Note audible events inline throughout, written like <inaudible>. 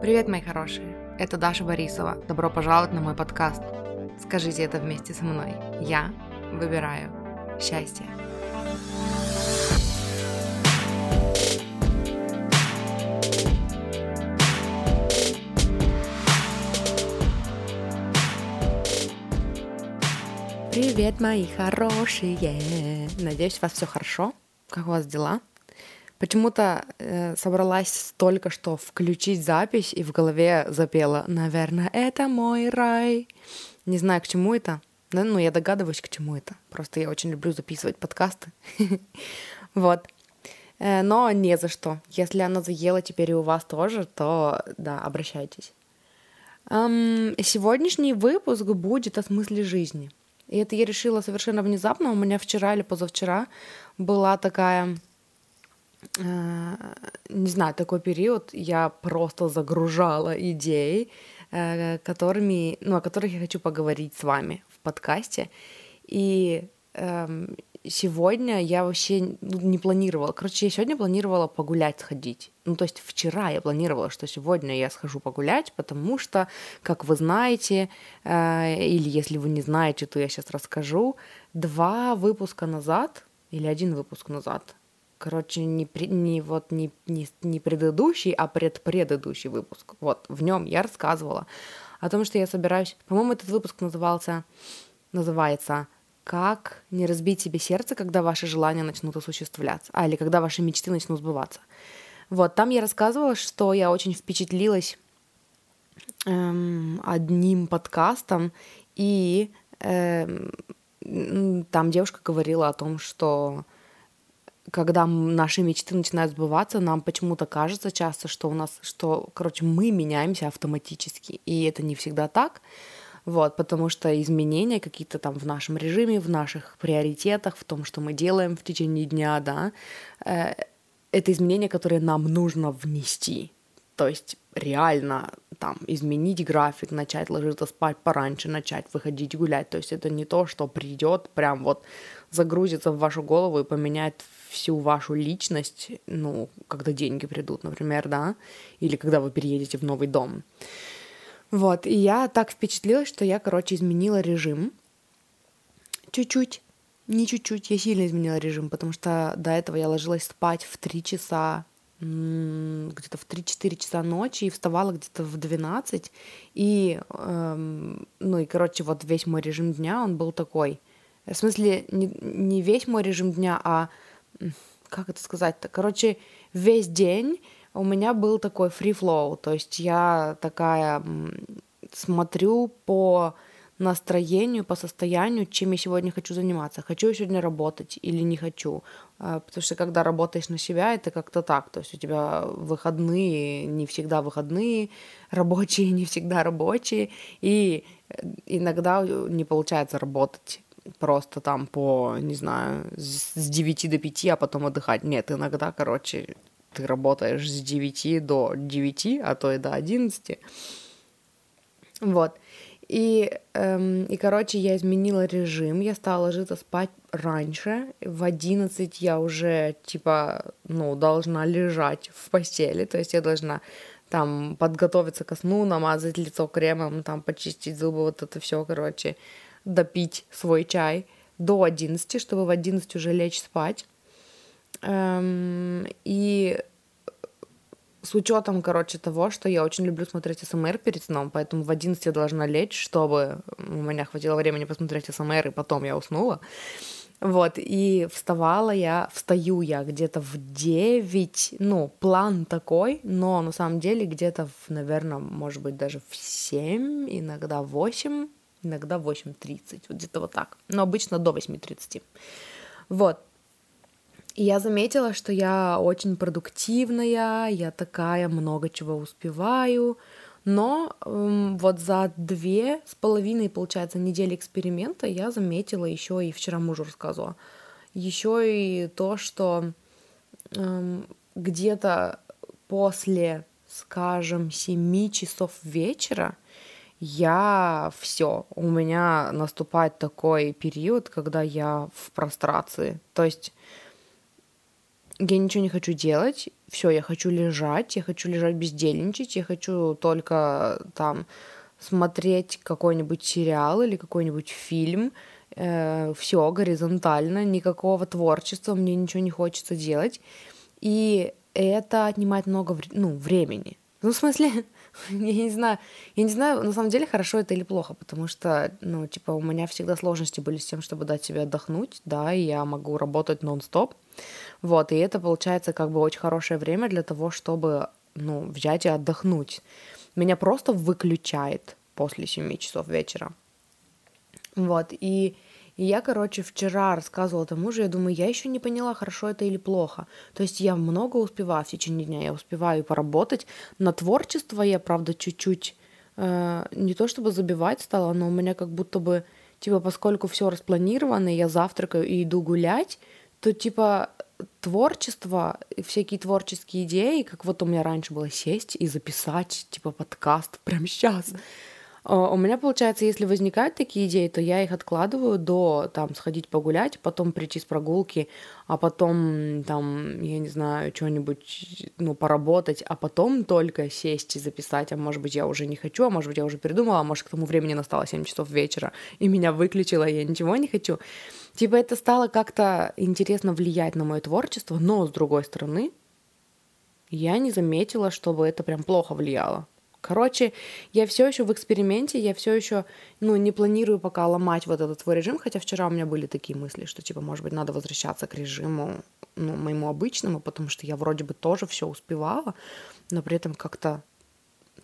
Привет, мои хорошие! Это Даша Борисова. Добро пожаловать на мой подкаст. Скажите это вместе со мной. Я выбираю счастье. Привет, мои хорошие! Надеюсь, у вас все хорошо. Как у вас дела? Почему-то э, собралась только что включить запись и в голове запела «Наверное, это мой рай». Не знаю, к чему это. Да, ну, я догадываюсь, к чему это. Просто я очень люблю записывать подкасты. <laughs> Вот. Э, но не за что. Если она заела теперь и у вас тоже, то да, обращайтесь. Сегодняшний выпуск будет о смысле жизни. И это я решила совершенно внезапно. У меня вчера или позавчера была такая не знаю, такой период я просто загружала идеи, э, которыми, ну, о которых я хочу поговорить с вами в подкасте. И эм, сегодня я вообще ну, не планировала. Короче, я сегодня планировала погулять, сходить. Ну, то есть вчера я планировала, что сегодня я схожу погулять, потому что, как вы знаете, э, или если вы не знаете, то я сейчас расскажу, два выпуска назад, или один выпуск назад, короче, не, при, не вот не, не, не предыдущий, а предпредыдущий выпуск. Вот, в нем я рассказывала о том, что я собираюсь... По-моему, этот выпуск назывался... Называется «Как не разбить себе сердце, когда ваши желания начнут осуществляться». А, или когда ваши мечты начнут сбываться. Вот, там я рассказывала, что я очень впечатлилась эм, одним подкастом, и эм, там девушка говорила о том, что когда наши мечты начинают сбываться, нам почему-то кажется часто, что у нас, что, короче, мы меняемся автоматически, и это не всегда так, вот, потому что изменения какие-то там в нашем режиме, в наших приоритетах, в том, что мы делаем в течение дня, да, э, это изменения, которые нам нужно внести, то есть реально там изменить график, начать ложиться спать пораньше, начать выходить гулять. То есть это не то, что придет, прям вот загрузится в вашу голову и поменяет всю вашу личность, ну, когда деньги придут, например, да, или когда вы переедете в новый дом. Вот, и я так впечатлилась, что я, короче, изменила режим. Чуть-чуть, не чуть-чуть, я сильно изменила режим, потому что до этого я ложилась спать в 3 часа где-то в 3-4 часа ночи и вставала где-то в 12. И, эм, ну и, короче, вот весь мой режим дня, он был такой. В смысле, не, не весь мой режим дня, а, как это сказать-то? Короче, весь день у меня был такой free flow. То есть я такая смотрю по настроению, по состоянию, чем я сегодня хочу заниматься. Хочу я сегодня работать или не хочу. А, потому что когда работаешь на себя, это как-то так. То есть у тебя выходные не всегда выходные, <laughs> рабочие не всегда рабочие. И э, иногда не получается работать просто там по, не знаю, с 9 до 5, а потом отдыхать. Нет, иногда, короче, ты работаешь с 9 до 9, а то и до 11. Вот. И, эм, и, короче, я изменила режим, я стала ложиться спать раньше, в 11 я уже, типа, ну, должна лежать в постели, то есть я должна там подготовиться ко сну, намазать лицо кремом, там почистить зубы, вот это все, короче, допить свой чай до 11, чтобы в 11 уже лечь спать. Эм, и с учетом, короче, того, что я очень люблю смотреть СМР перед сном, поэтому в 11 я должна лечь, чтобы у меня хватило времени посмотреть СМР, и потом я уснула. Вот, и вставала я, встаю я где-то в 9, ну, план такой, но на самом деле где-то, в, наверное, может быть, даже в 7, иногда в 8, иногда в 8.30, вот где-то вот так, но обычно до 8.30. Вот, и я заметила, что я очень продуктивная, я такая, много чего успеваю. Но эм, вот за две с половиной, получается, недели эксперимента я заметила еще и вчера мужу рассказывала, еще и то, что эм, где-то после, скажем, 7 часов вечера я все, у меня наступает такой период, когда я в прострации. То есть я ничего не хочу делать, все, я хочу лежать, я хочу лежать бездельничать, я хочу только там смотреть какой-нибудь сериал или какой-нибудь фильм, э, все горизонтально, никакого творчества, мне ничего не хочется делать. И это отнимает много ну, времени. Ну, в смысле, <laughs> <laughs> я не знаю, я не знаю, на самом деле, хорошо это или плохо, потому что, ну, типа, у меня всегда сложности были с тем, чтобы дать себе отдохнуть, да, и я могу работать нон-стоп, вот, и это получается как бы очень хорошее время для того, чтобы, ну, взять и отдохнуть. Меня просто выключает после 7 часов вечера. Вот, и и я, короче, вчера рассказывала тому же, я думаю, я еще не поняла, хорошо это или плохо. То есть я много успеваю в течение дня, я успеваю поработать. На творчество я, правда, чуть-чуть э, не то чтобы забивать стала, но у меня как будто бы, типа, поскольку все распланировано, я завтракаю и иду гулять, то, типа, творчество, всякие творческие идеи, как вот у меня раньше было сесть и записать, типа, подкаст прямо сейчас. У меня, получается, если возникают такие идеи, то я их откладываю до, там, сходить погулять, потом прийти с прогулки, а потом, там, я не знаю, что-нибудь, ну, поработать, а потом только сесть и записать, а может быть, я уже не хочу, а может быть, я уже передумала, а может, к тому времени настало 7 часов вечера, и меня выключило, я ничего не хочу. Типа это стало как-то интересно влиять на мое творчество, но, с другой стороны, я не заметила, чтобы это прям плохо влияло. Короче, я все еще в эксперименте, я все еще, ну, не планирую пока ломать вот этот свой режим, хотя вчера у меня были такие мысли, что, типа, может быть, надо возвращаться к режиму, ну, моему обычному, потому что я вроде бы тоже все успевала, но при этом как-то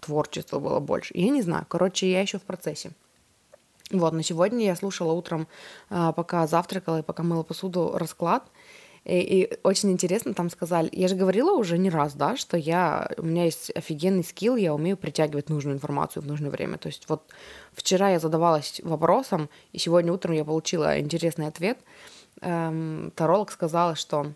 творчества было больше. Я не знаю, короче, я еще в процессе. Вот, но сегодня я слушала утром, а, пока завтракала и пока мыла посуду, расклад — и, и очень интересно, там сказали, я же говорила уже не раз, да, что я, у меня есть офигенный скилл, я умею притягивать нужную информацию в нужное время. То есть вот вчера я задавалась вопросом, и сегодня утром я получила интересный ответ. Эм, таролог сказала, что,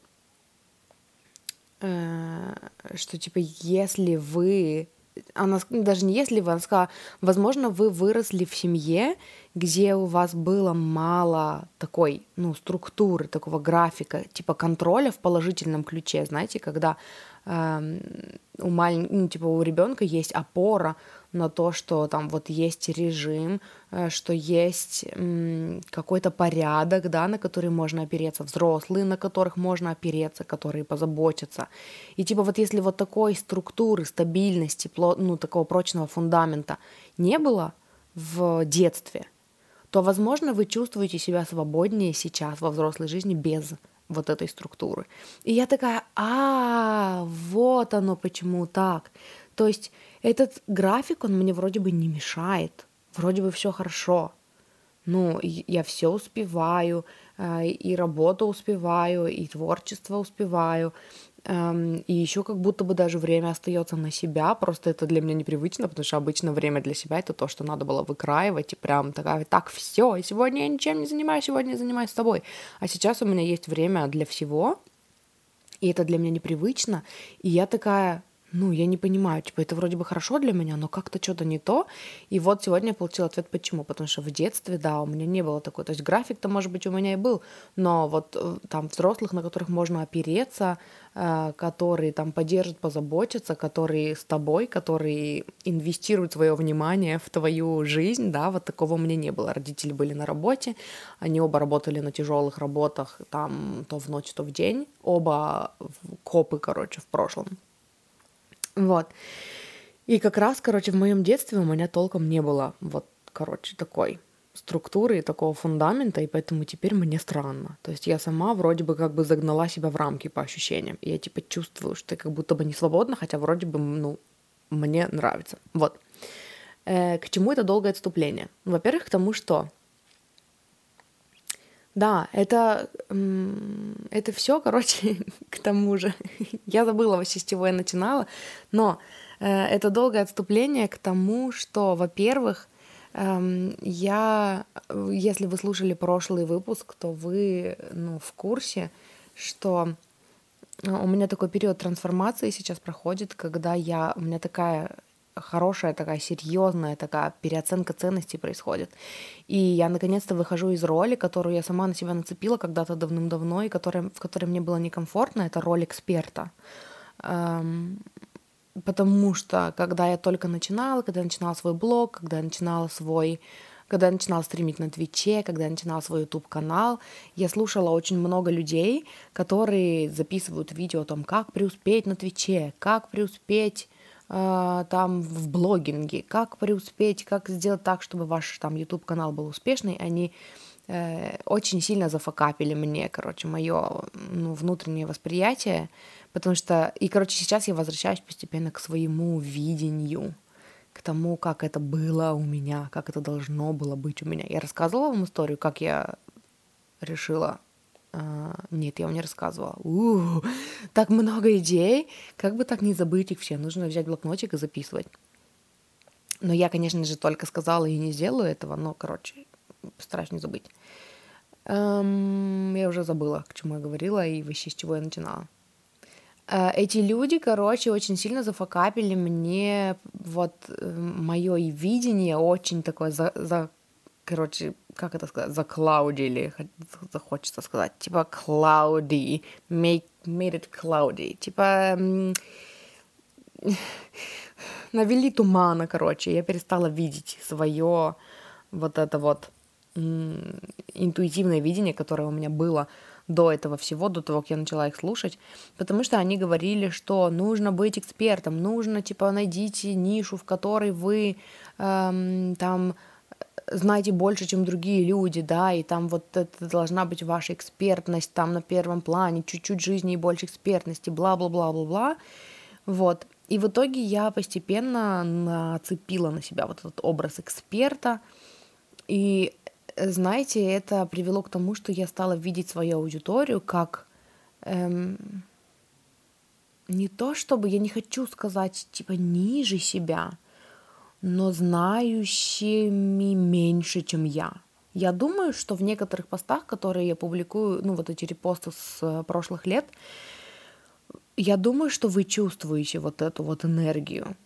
э, что типа, если вы она даже не если вы, она сказала, возможно, вы выросли в семье, где у вас было мало такой, ну, структуры, такого графика, типа контроля в положительном ключе, знаете, когда э, у малень... ну, типа у ребенка есть опора на то, что там вот есть режим, э, что есть э, какой-то порядок, да, на который можно опереться, взрослые, на которых можно опереться, которые позаботятся. И типа вот если вот такой структуры, стабильности, ну, такого прочного фундамента не было в детстве, то, возможно, вы чувствуете себя свободнее сейчас во взрослой жизни без вот этой структуры. И я такая, а, вот оно почему так. То есть этот график, он мне вроде бы не мешает, вроде бы все хорошо. Ну, я все успеваю, э, и работу успеваю, и творчество успеваю, и еще как будто бы даже время остается на себя, просто это для меня непривычно, потому что обычно время для себя это то, что надо было выкраивать, и прям такая, так, все, сегодня я ничем не занимаюсь, сегодня я занимаюсь с тобой. А сейчас у меня есть время для всего, и это для меня непривычно, и я такая, ну, я не понимаю, типа, это вроде бы хорошо для меня, но как-то что-то не то. И вот сегодня я получила ответ, почему. Потому что в детстве, да, у меня не было такой. То есть график-то, может быть, у меня и был, но вот э, там взрослых, на которых можно опереться, э, которые там поддержат, позаботятся, которые с тобой, которые инвестируют свое внимание в твою жизнь, да, вот такого у меня не было. Родители были на работе, они оба работали на тяжелых работах, там то в ночь, то в день, оба копы, короче, в прошлом. Вот. И как раз, короче, в моем детстве у меня толком не было вот, короче, такой структуры и такого фундамента, и поэтому теперь мне странно. То есть я сама вроде бы как бы загнала себя в рамки по ощущениям. И я типа чувствую, что я как будто бы не свободна, хотя вроде бы, ну, мне нравится. Вот. Э, к чему это долгое отступление? Во-первых, к тому, что да, это, это все, короче, <laughs> к тому же. Я забыла вообще, с чего я начинала, но э, это долгое отступление к тому, что, во-первых, эм, я, если вы слушали прошлый выпуск, то вы, ну, в курсе, что у меня такой период трансформации сейчас проходит, когда я, у меня такая хорошая такая серьезная такая переоценка ценностей происходит. И я наконец-то выхожу из роли, которую я сама на себя нацепила когда-то давным-давно, и которая, в которой мне было некомфортно, это роль эксперта. Эм, потому что когда я только начинала, когда я начинала свой блог, когда я начинала свой когда я начинала стримить на Твиче, когда я начинала свой YouTube-канал, я слушала очень много людей, которые записывают видео о том, как преуспеть на Твиче, как преуспеть там в блогинге, как преуспеть, как сделать так, чтобы ваш там YouTube-канал был успешный. Они э, очень сильно зафакапили мне, короче, мое ну, внутреннее восприятие, потому что, и, короче, сейчас я возвращаюсь постепенно к своему видению к тому, как это было у меня, как это должно было быть у меня. Я рассказывала вам историю, как я решила. А, нет, я вам не рассказывала. У-у-у, так много идей, как бы так не забыть их все. Нужно взять блокнотик и записывать. Но я, конечно же, только сказала и не сделаю этого, но, короче, не забыть. Эм, я уже забыла, к чему я говорила и вообще с чего я начинала. Э, эти люди, короче, очень сильно зафакапили мне вот э, мое видение очень такое за, за короче, как это сказать, заклаудили, захочется сказать, типа cloudy, make, made it cloudy, типа <laughs> навели тумана, короче, я перестала видеть свое вот это вот интуитивное видение, которое у меня было до этого всего, до того, как я начала их слушать, потому что они говорили, что нужно быть экспертом, нужно, типа, найдите нишу, в которой вы эм, там знаете больше, чем другие люди, да, и там вот это должна быть ваша экспертность там на первом плане, чуть-чуть жизни и больше экспертности, бла-бла-бла-бла-бла, вот. И в итоге я постепенно нацепила на себя вот этот образ эксперта, и знаете, это привело к тому, что я стала видеть свою аудиторию как эм, не то, чтобы я не хочу сказать типа ниже себя, но знающими меньше, чем я. Я думаю, что в некоторых постах, которые я публикую, ну вот эти репосты с э, прошлых лет, я думаю, что вы чувствуете вот эту вот энергию,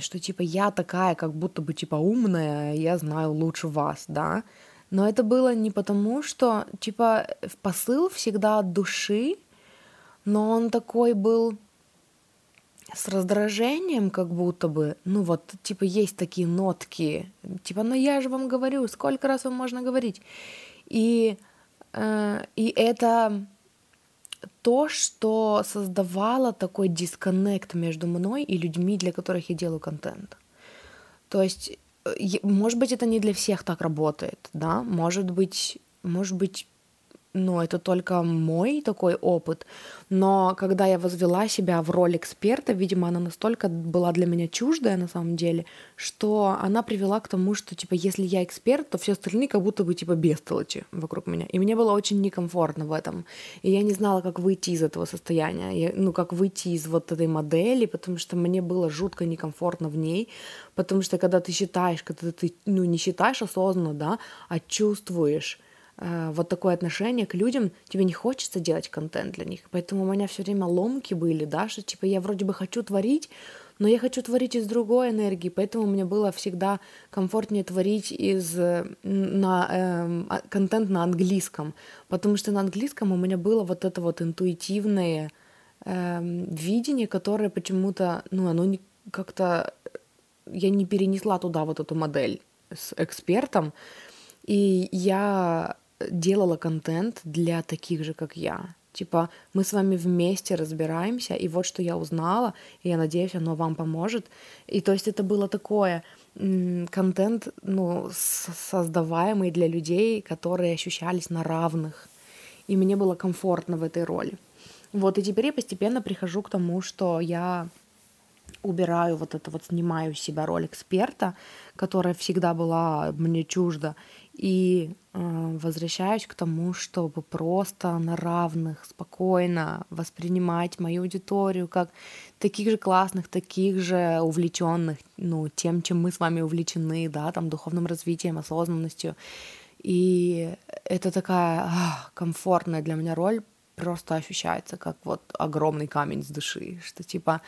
что типа я такая, как будто бы типа умная, я знаю лучше вас, да, но это было не потому, что, типа, посыл всегда от души, но он такой был с раздражением, как будто бы, ну вот, типа, есть такие нотки, типа, ну я же вам говорю, сколько раз вам можно говорить. И, э, и это то, что создавало такой дисконнект между мной и людьми, для которых я делаю контент. То есть может быть, это не для всех так работает, да, может быть, может быть, ну, это только мой такой опыт, но когда я возвела себя в роль эксперта, видимо, она настолько была для меня чуждая на самом деле, что она привела к тому, что, типа, если я эксперт, то все остальные как будто бы, типа, бестолочи вокруг меня. И мне было очень некомфортно в этом. И я не знала, как выйти из этого состояния, я, ну, как выйти из вот этой модели, потому что мне было жутко некомфортно в ней, потому что когда ты считаешь, когда ты, ну, не считаешь осознанно, да, а чувствуешь, Э, вот такое отношение к людям, тебе не хочется делать контент для них. Поэтому у меня все время ломки были, да, что типа я вроде бы хочу творить, но я хочу творить из другой энергии, поэтому мне было всегда комфортнее творить из на э, контент на английском, потому что на английском у меня было вот это вот интуитивное э, видение, которое почему-то, ну, оно как-то я не перенесла туда вот эту модель с экспертом, и я делала контент для таких же, как я. Типа, мы с вами вместе разбираемся, и вот что я узнала, и я надеюсь, оно вам поможет. И то есть это было такое контент, ну, создаваемый для людей, которые ощущались на равных. И мне было комфортно в этой роли. Вот, и теперь я постепенно прихожу к тому, что я убираю вот это вот, снимаю с себя роль эксперта, которая всегда была мне чужда, и э, возвращаюсь к тому, чтобы просто на равных, спокойно воспринимать мою аудиторию как таких же классных, таких же увлеченных, ну, тем, чем мы с вами увлечены, да, там, духовным развитием, осознанностью. И это такая ах, комфортная для меня роль, просто ощущается как вот огромный камень с души, что типа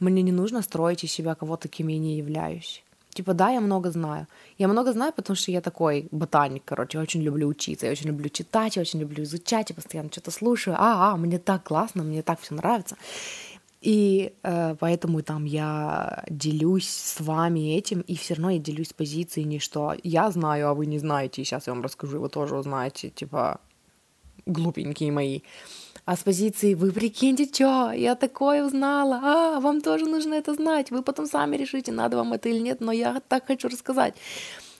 мне не нужно строить из себя кого-то, кем я не являюсь. Типа, да, я много знаю. Я много знаю, потому что я такой ботаник, короче, я очень люблю учиться, я очень люблю читать, я очень люблю изучать, я постоянно что-то слушаю. А, а, мне так классно, мне так все нравится. И э, поэтому там я делюсь с вами этим, и все равно я делюсь позицией не что я знаю, а вы не знаете, и сейчас я вам расскажу, вы тоже узнаете, типа, глупенькие мои. А с позиции «Вы прикиньте, что, я такое узнала, а, вам тоже нужно это знать, вы потом сами решите, надо вам это или нет, но я так хочу рассказать».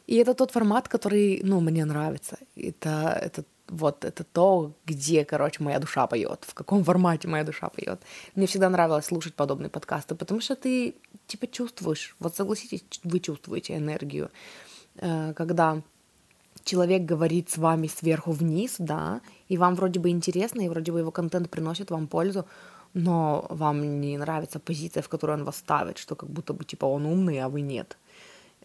И это тот формат, который, ну, мне нравится. Это, это вот это то, где, короче, моя душа поет, в каком формате моя душа поет. Мне всегда нравилось слушать подобные подкасты, потому что ты, типа, чувствуешь, вот согласитесь, вы чувствуете энергию, э, когда человек говорит с вами сверху вниз, да, и вам вроде бы интересно, и вроде бы его контент приносит вам пользу, но вам не нравится позиция, в которой он вас ставит, что как будто бы типа он умный, а вы нет.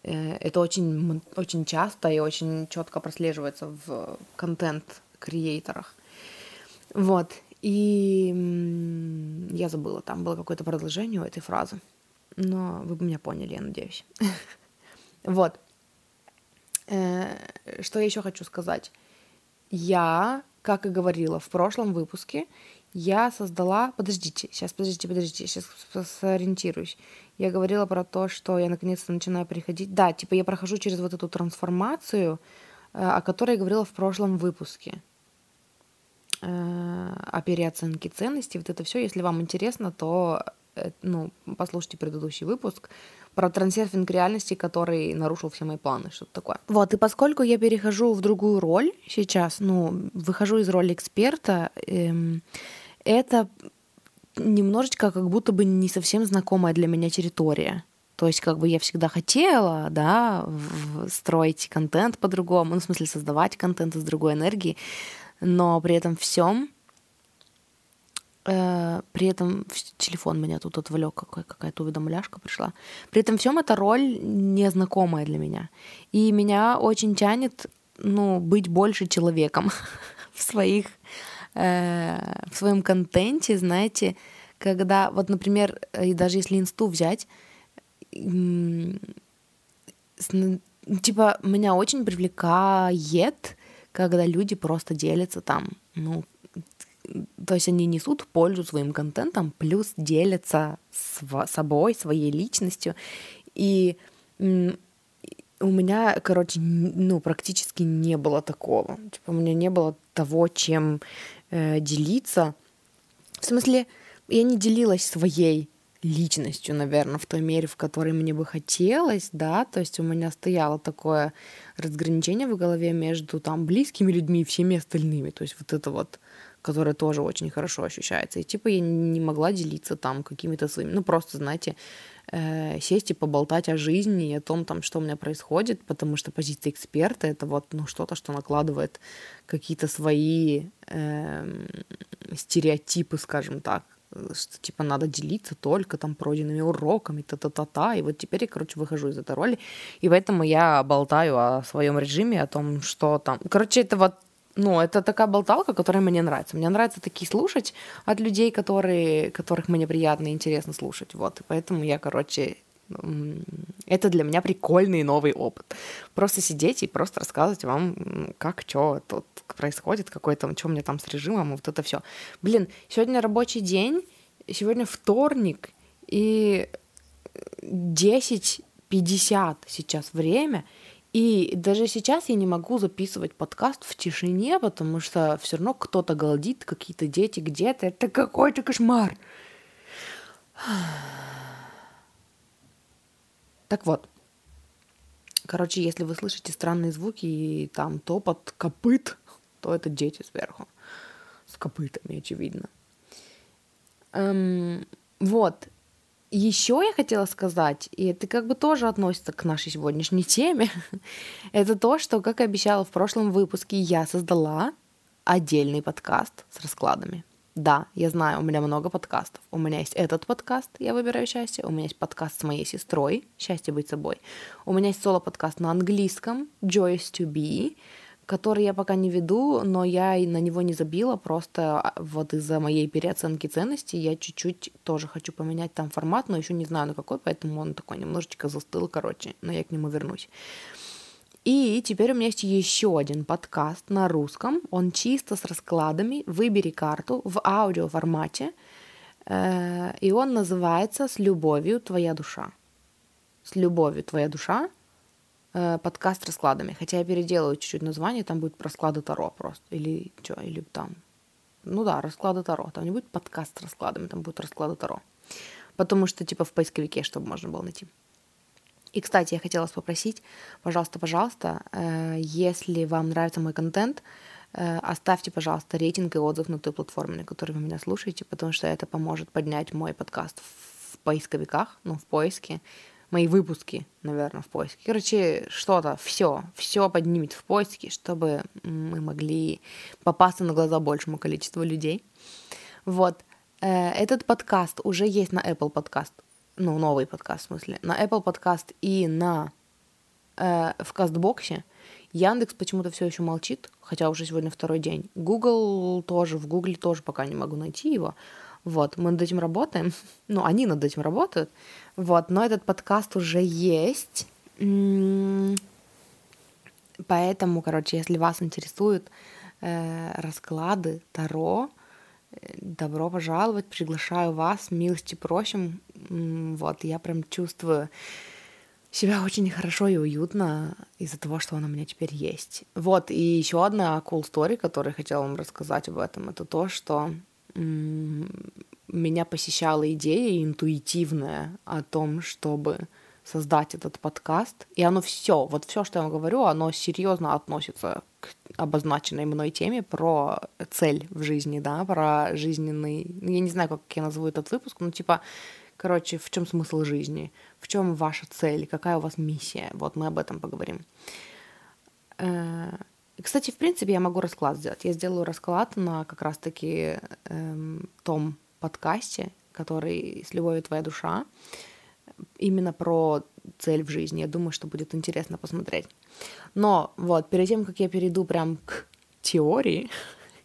Э, это очень, очень часто и очень четко прослеживается в контент-креаторах. Вот. И я забыла, там было какое-то продолжение у этой фразы. Но вы бы меня поняли, я надеюсь. <laughs> Вот. Э, что я еще хочу сказать? Я, как и говорила в прошлом выпуске, я создала... Подождите, сейчас, подождите, подождите, сейчас сориентируюсь. Я говорила про то, что я наконец-то начинаю приходить... Да, типа я прохожу через вот эту трансформацию, э, о которой я говорила в прошлом выпуске э, о переоценке ценностей. Вот это все, если вам интересно, то ну, послушайте предыдущий выпуск про трансерфинг реальности, который нарушил все мои планы, что-то такое. Вот, и поскольку я перехожу в другую роль сейчас, ну, выхожу из роли эксперта, эм, это немножечко как будто бы не совсем знакомая для меня территория. То есть как бы я всегда хотела, да, строить контент по-другому, ну, в смысле создавать контент из другой энергии, но при этом всем Э, при этом телефон меня тут отвлек, какая- какая-то уведомляшка пришла. При этом всем эта роль незнакомая для меня. И меня очень тянет, ну, быть больше человеком <laughs> в своих, э, в своем контенте, знаете, когда, вот, например, и даже если инсту взять, типа, меня очень привлекает, когда люди просто делятся там, ну, то есть они несут пользу своим контентом, плюс делятся с собой, своей личностью. И у меня, короче, ну, практически не было такого. Типа, у меня не было того, чем э, делиться. В смысле, я не делилась своей личностью, наверное, в той мере, в которой мне бы хотелось, да, то есть у меня стояло такое разграничение в голове между там близкими людьми и всеми остальными, то есть вот это вот которая тоже очень хорошо ощущается. И типа я не могла делиться там какими-то своими, ну просто, знаете, э, сесть и поболтать о жизни и о том, там, что у меня происходит, потому что позиция эксперта это вот ну что-то, что накладывает какие-то свои э, стереотипы, скажем так, что типа надо делиться только там пройденными уроками, та-та-та-та. И вот теперь я, короче, выхожу из этой роли. И поэтому я болтаю о своем режиме, о том, что там. Короче, это вот ну, это такая болталка, которая мне нравится. Мне нравится такие слушать от людей, которые, которых мне приятно и интересно слушать. Вот, и поэтому я, короче, это для меня прикольный новый опыт. Просто сидеть и просто рассказывать вам, как что тут происходит, какой там, что у меня там с режимом, вот это все. Блин, сегодня рабочий день, сегодня вторник, и 10.50 сейчас время — и даже сейчас я не могу записывать подкаст в тишине, потому что все равно кто-то галдит, какие-то дети где-то. Это какой-то кошмар. <sighs> Так вот. Короче, если вы слышите странные звуки и там топот копыт, <laughs> то это дети сверху. С копытами, очевидно. Эм, вот. Еще я хотела сказать, и это как бы тоже относится к нашей сегодняшней теме, <laughs> это то, что, как и обещала в прошлом выпуске, я создала отдельный подкаст с раскладами. Да, я знаю, у меня много подкастов. У меня есть этот подкаст «Я выбираю счастье», у меня есть подкаст с моей сестрой «Счастье быть собой», у меня есть соло-подкаст на английском «Joyous to be», который я пока не веду, но я и на него не забила, просто а, вот из-за моей переоценки ценностей я чуть-чуть тоже хочу поменять там формат, но еще не знаю на какой, поэтому он такой немножечко застыл, короче, но я к нему вернусь. И теперь у меня есть еще один подкаст на русском. Он чисто с раскладами. Выбери карту в аудиоформате. Э, и он называется «С любовью твоя душа». «С любовью твоя душа» подкаст с раскладами. Хотя я переделаю чуть-чуть название, там будет расклады Таро просто. Или что, или там... Ну да, расклады Таро. Там не будет подкаст с раскладами, там будет расклады Таро. Потому что типа в поисковике, чтобы можно было найти. И, кстати, я хотела вас попросить, пожалуйста, пожалуйста, э, если вам нравится мой контент, э, оставьте, пожалуйста, рейтинг и отзыв на той платформе, на которой вы меня слушаете, потому что это поможет поднять мой подкаст в поисковиках, ну, в поиске, мои выпуски, наверное, в поиске. Короче, что-то, все, все поднимет в поиске, чтобы мы могли попасться на глаза большему количеству людей. Вот. Э, этот подкаст уже есть на Apple Podcast ну, новый подкаст, в смысле, на Apple подкаст и на э, в Кастбоксе. Яндекс почему-то все еще молчит, хотя уже сегодня второй день. Google тоже, в Google тоже пока не могу найти его. Вот, мы над этим работаем. <laughs> Ну, они над этим работают. Вот, но этот подкаст уже есть. Поэтому, короче, если вас интересуют э, расклады Таро, добро пожаловать, приглашаю вас, милости просим. Вот, я прям чувствую себя очень хорошо и уютно из-за того, что он у меня теперь есть. Вот, и еще одна cool story, которую хотела вам рассказать об этом, это то, что меня посещала идея интуитивная о том, чтобы создать этот подкаст. И оно все, вот все, что я вам говорю, оно серьезно относится к обозначенной мной теме про цель в жизни, да, про жизненный, ну, я не знаю, как я назову этот выпуск, ну, типа, короче, в чем смысл жизни, в чем ваша цель, какая у вас миссия, вот мы об этом поговорим. И, кстати, в принципе, я могу расклад сделать. Я сделаю расклад на как раз-таки эм, том подкасте, который «С любовью твоя душа», именно про цель в жизни. Я думаю, что будет интересно посмотреть. Но вот, перед тем, как я перейду прям к теории,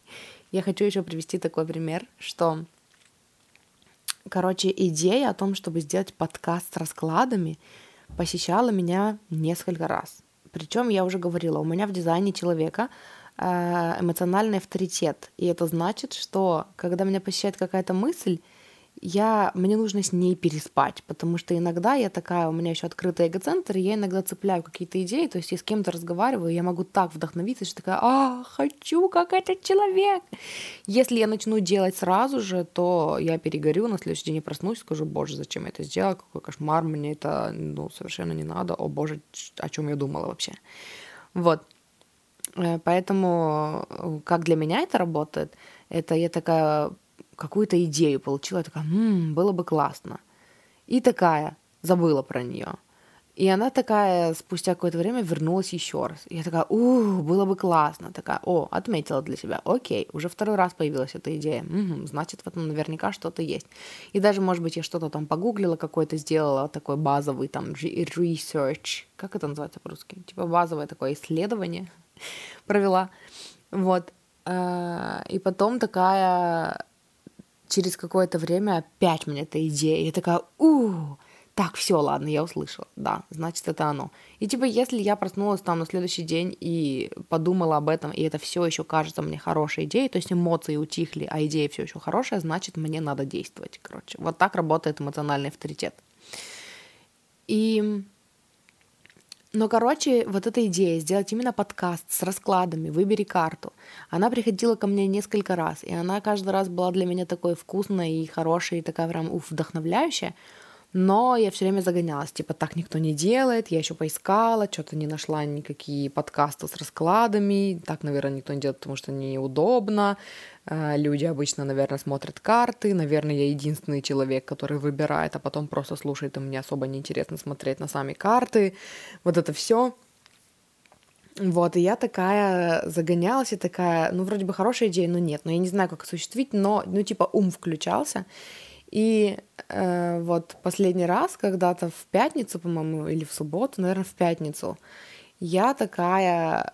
<laughs> я хочу еще привести такой пример, что, короче, идея о том, чтобы сделать подкаст с раскладами, посещала меня несколько раз. Причем я уже говорила, у меня в дизайне человека э, эмоциональный авторитет. И это значит, что когда меня посещает какая-то мысль, я, мне нужно с ней переспать, потому что иногда я такая, у меня еще открытый эгоцентр, и я иногда цепляю какие-то идеи, то есть я с кем-то разговариваю, я могу так вдохновиться, что такая, а, хочу, как этот человек. Если я начну делать сразу же, то я перегорю, на следующий день я проснусь, скажу, боже, зачем я это сделал, какой кошмар, мне это, ну, совершенно не надо, о боже, о чем я думала вообще. Вот. Э, поэтому, э, как для меня это работает, это я такая какую-то идею получила, я такая, м-м, было бы классно. И такая, забыла про нее. И она такая, спустя какое-то время вернулась еще раз. Я такая, ух, было бы классно. Такая, о, отметила для себя. Окей, уже второй раз появилась эта идея. Угу, значит, в этом наверняка что-то есть. И даже, может быть, я что-то там погуглила, какой-то сделала, такой базовый там research. Как это называется по-русски? Типа базовое такое исследование <laughs> провела. Вот. А, и потом такая через какое-то время опять мне эта идея. Я такая, у так, все, ладно, я услышала, да, значит, это оно. И типа, если я проснулась там на следующий день и подумала об этом, и это все еще кажется мне хорошей идеей, то есть эмоции утихли, а идея все еще хорошая, значит, мне надо действовать, короче. Вот так работает эмоциональный авторитет. И но, короче, вот эта идея сделать именно подкаст с раскладами, выбери карту, она приходила ко мне несколько раз, и она каждый раз была для меня такой вкусной и хорошей, и такая прям уф, вдохновляющая. Но я все время загонялась, типа, так никто не делает, я еще поискала, что-то не нашла никакие подкасты с раскладами, так, наверное, никто не делает, потому что неудобно, люди обычно, наверное, смотрят карты, наверное, я единственный человек, который выбирает, а потом просто слушает, и мне особо неинтересно смотреть на сами карты, вот это все. Вот, и я такая загонялась и такая, ну, вроде бы хорошая идея, но нет, но я не знаю, как осуществить, но, ну, типа, ум включался, и э, вот последний раз, когда-то в пятницу, по-моему, или в субботу, наверное, в пятницу, я такая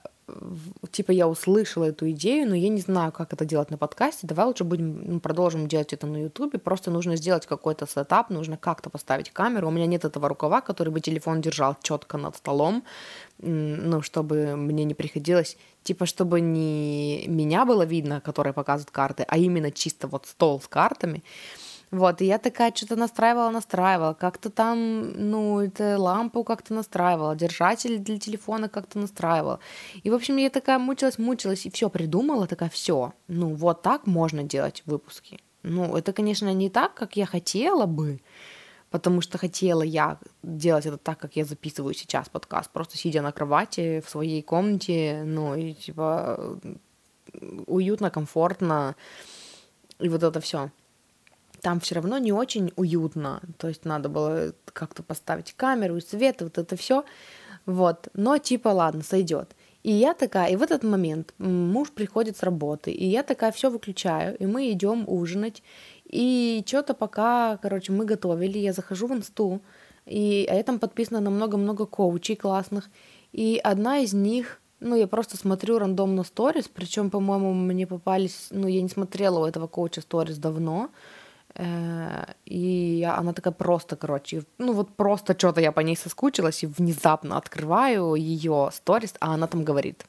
типа я услышала эту идею, но я не знаю, как это делать на подкасте. Давай лучше будем ну, продолжим делать это на Ютубе. Просто нужно сделать какой-то сетап, нужно как-то поставить камеру. У меня нет этого рукава, который бы телефон держал четко над столом, ну, чтобы мне не приходилось, типа, чтобы не меня было видно, который показывает карты, а именно чисто вот стол с картами. Вот, и я такая что-то настраивала, настраивала, как-то там, ну, это лампу как-то настраивала, держатель для телефона как-то настраивала. И, в общем, я такая мучилась, мучилась, и все придумала, такая, все, ну, вот так можно делать выпуски. Ну, это, конечно, не так, как я хотела бы, потому что хотела я делать это так, как я записываю сейчас подкаст, просто сидя на кровати в своей комнате, ну, и, типа, уютно, комфортно, и вот это все там все равно не очень уютно. То есть надо было как-то поставить камеру свет, вот это все. Вот. Но типа, ладно, сойдет. И я такая, и в этот момент муж приходит с работы, и я такая все выключаю, и мы идем ужинать. И что-то пока, короче, мы готовили, я захожу в инсту, и а я там подписана на много-много коучей классных. И одна из них, ну, я просто смотрю рандомно сторис, причем, по-моему, мне попались, ну, я не смотрела у этого коуча сторис давно, Э, и она такая просто, короче, ну вот просто что-то я по ней соскучилась и внезапно открываю ее сторис, а она там говорит,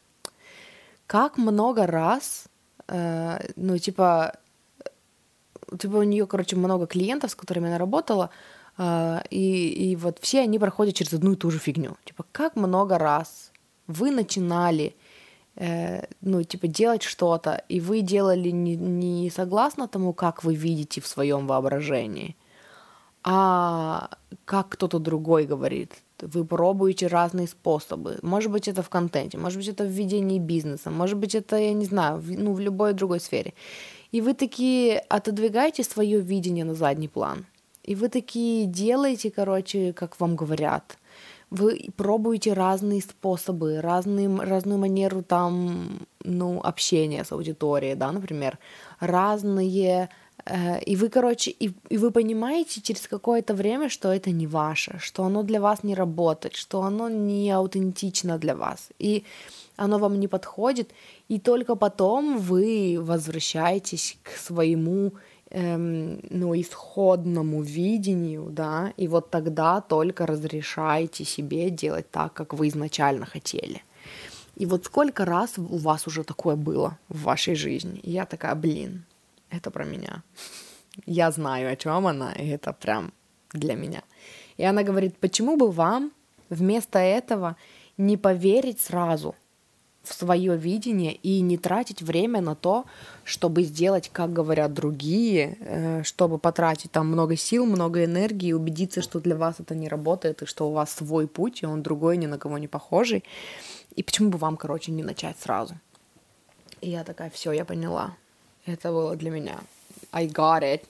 как много раз, э, ну типа, типа у нее, короче, много клиентов, с которыми она работала, э, и, и вот все они проходят через одну и ту же фигню. Типа, как много раз вы начинали э, ну, типа, делать что-то, и вы делали не, не согласно тому, как вы видите в своем воображении, а как кто-то другой говорит. Вы пробуете разные способы. Может быть, это в контенте, может быть, это в ведении бизнеса, может быть, это, я не знаю, в, ну, в любой другой сфере. И вы такие отодвигаете свое видение на задний план. И вы такие делаете, короче, как вам говорят вы пробуете разные способы, разные, разную манеру там, ну, общения с аудиторией, да, например, разные, э, и вы, короче, и, и вы понимаете через какое-то время, что это не ваше, что оно для вас не работает, что оно не аутентично для вас, и оно вам не подходит, и только потом вы возвращаетесь к своему эм, ну, исходному видению, да, и вот тогда только разрешаете себе делать так, как вы изначально хотели. И вот сколько раз у вас уже такое было в вашей жизни? И я такая, блин, это про меня. <laughs> Я знаю, о чем она, и это прям для меня. И она говорит, почему бы вам вместо этого не поверить сразу, в свое видение и не тратить время на то, чтобы сделать, как говорят другие, э, чтобы потратить там много сил, много энергии, и убедиться, что для вас это не работает, и что у вас свой путь, и он другой, ни на кого не похожий. И почему бы вам, короче, не начать сразу? И я такая, все, я поняла. Это было для меня. I got it.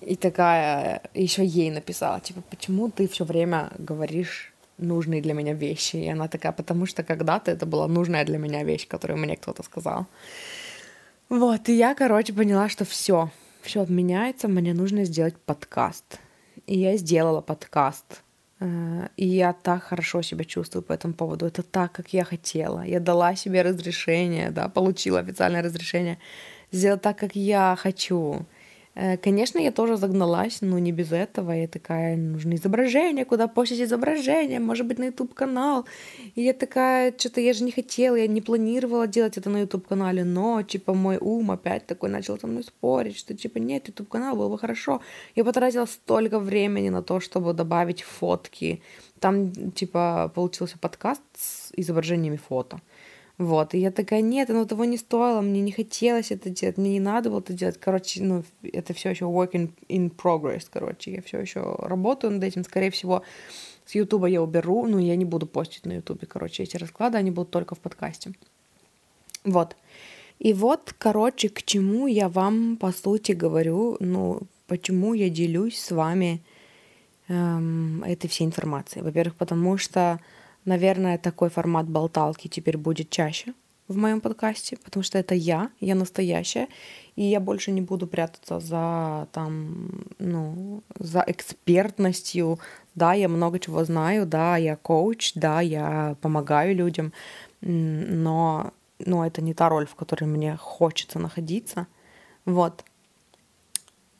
И такая еще ей написала, типа, почему ты все время говоришь нужные для меня вещи. И она такая, потому что когда-то это была нужная для меня вещь, которую мне кто-то сказал. Вот, и я, короче, поняла, что все, все отменяется, мне нужно сделать подкаст. И я сделала подкаст. Э, и я так хорошо себя чувствую по этому поводу. Это так, как я хотела. Я дала себе разрешение, да, получила официальное разрешение сделать так, как я хочу. Э, конечно, я тоже загналась, но не без этого. Я такая, нужно изображение, куда постить изображение, может быть, на YouTube-канал. И я такая, что-то я же не хотела, я не планировала делать это на YouTube-канале, но, типа, мой ум опять такой начал со мной спорить, что, типа, нет, YouTube-канал было бы хорошо. Я потратила столько времени на то, чтобы добавить фотки. Там, типа, получился подкаст с изображениями фото. Вот, и я такая, нет, оно того не стоило, мне не хотелось это делать, мне не надо было это делать. Короче, ну, это все еще work in, in progress, короче, я все еще работаю над этим, скорее всего, с Ютуба я уберу, но я не буду постить на Ютубе, короче, эти расклады, они будут только в подкасте. Вот. И вот, короче, к чему я вам, по сути, говорю, ну, почему я делюсь с вами эм, этой всей информацией. Во-первых, потому что Наверное, такой формат болталки теперь будет чаще в моем подкасте, потому что это я, я настоящая, и я больше не буду прятаться за там, ну, за экспертностью. Да, я много чего знаю, да, я коуч, да, я помогаю людям, но, но это не та роль, в которой мне хочется находиться. Вот.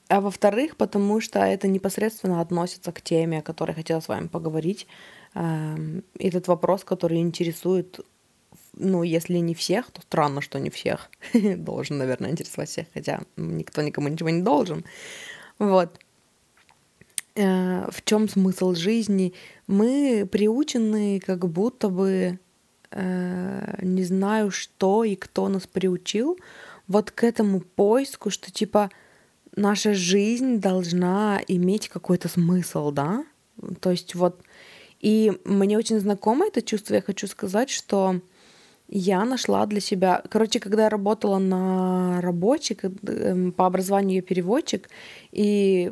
А во-вторых, потому что это непосредственно относится к теме, о которой хотела с вами поговорить. Эм, этот вопрос, который интересует, ну, если не всех, то странно, что не всех. <laughs> должен, наверное, интересовать всех, хотя никто никому ничего не должен. Вот. Э, в чем смысл жизни? Мы приучены как будто бы, э, не знаю, что и кто нас приучил, вот к этому поиску, что типа наша жизнь должна иметь какой-то смысл, да? То есть вот... И мне очень знакомо это чувство, я хочу сказать, что я нашла для себя... Короче, когда я работала на работе, эм, по образованию я переводчик, и,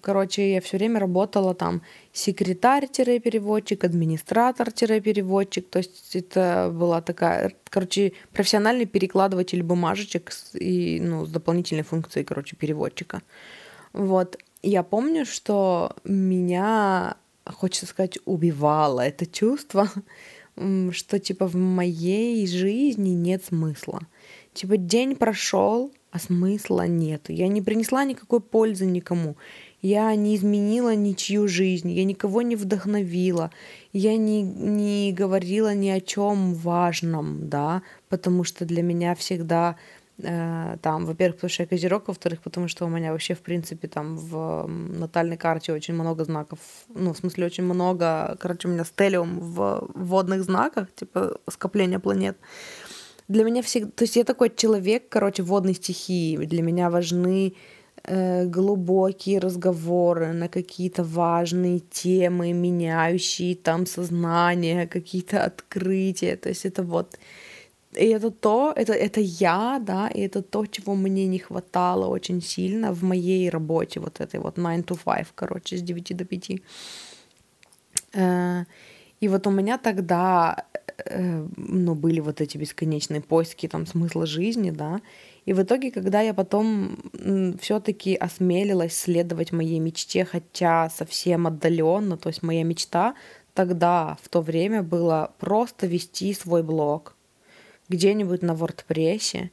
короче, я все время работала там секретарь-переводчик, администратор-переводчик, то есть это была такая, короче, профессиональный перекладыватель бумажечек и, ну, с дополнительной функцией, короче, переводчика. Вот. Я помню, что меня, хочется сказать, убивало это чувство, <laughs> что типа в моей жизни нет смысла. Типа день прошел, а смысла нет. Я не принесла никакой пользы никому. Я не изменила ничью жизнь, я никого не вдохновила, я не, не говорила ни о чем важном, да, потому что для меня всегда там, во-первых, потому что я козерог, во-вторых, потому что у меня вообще, в принципе, там в натальной карте очень много знаков, ну, в смысле, очень много, короче, у меня стелиум в водных знаках, типа скопление планет. Для меня всегда, то есть я такой человек, короче, водной стихии, для меня важны э, глубокие разговоры на какие-то важные темы, меняющие там сознание, какие-то открытия, то есть это вот и это то, это, это я, да, и это то, чего мне не хватало очень сильно в моей работе, вот этой вот 9 to 5, короче, с 9 до 5. Э, и вот у меня тогда, э, ну, были вот эти бесконечные поиски там смысла жизни, да, и в итоге, когда я потом все-таки осмелилась следовать моей мечте, хотя совсем отдаленно, то есть моя мечта тогда, в то время, было просто вести свой блог, где-нибудь на WordPress,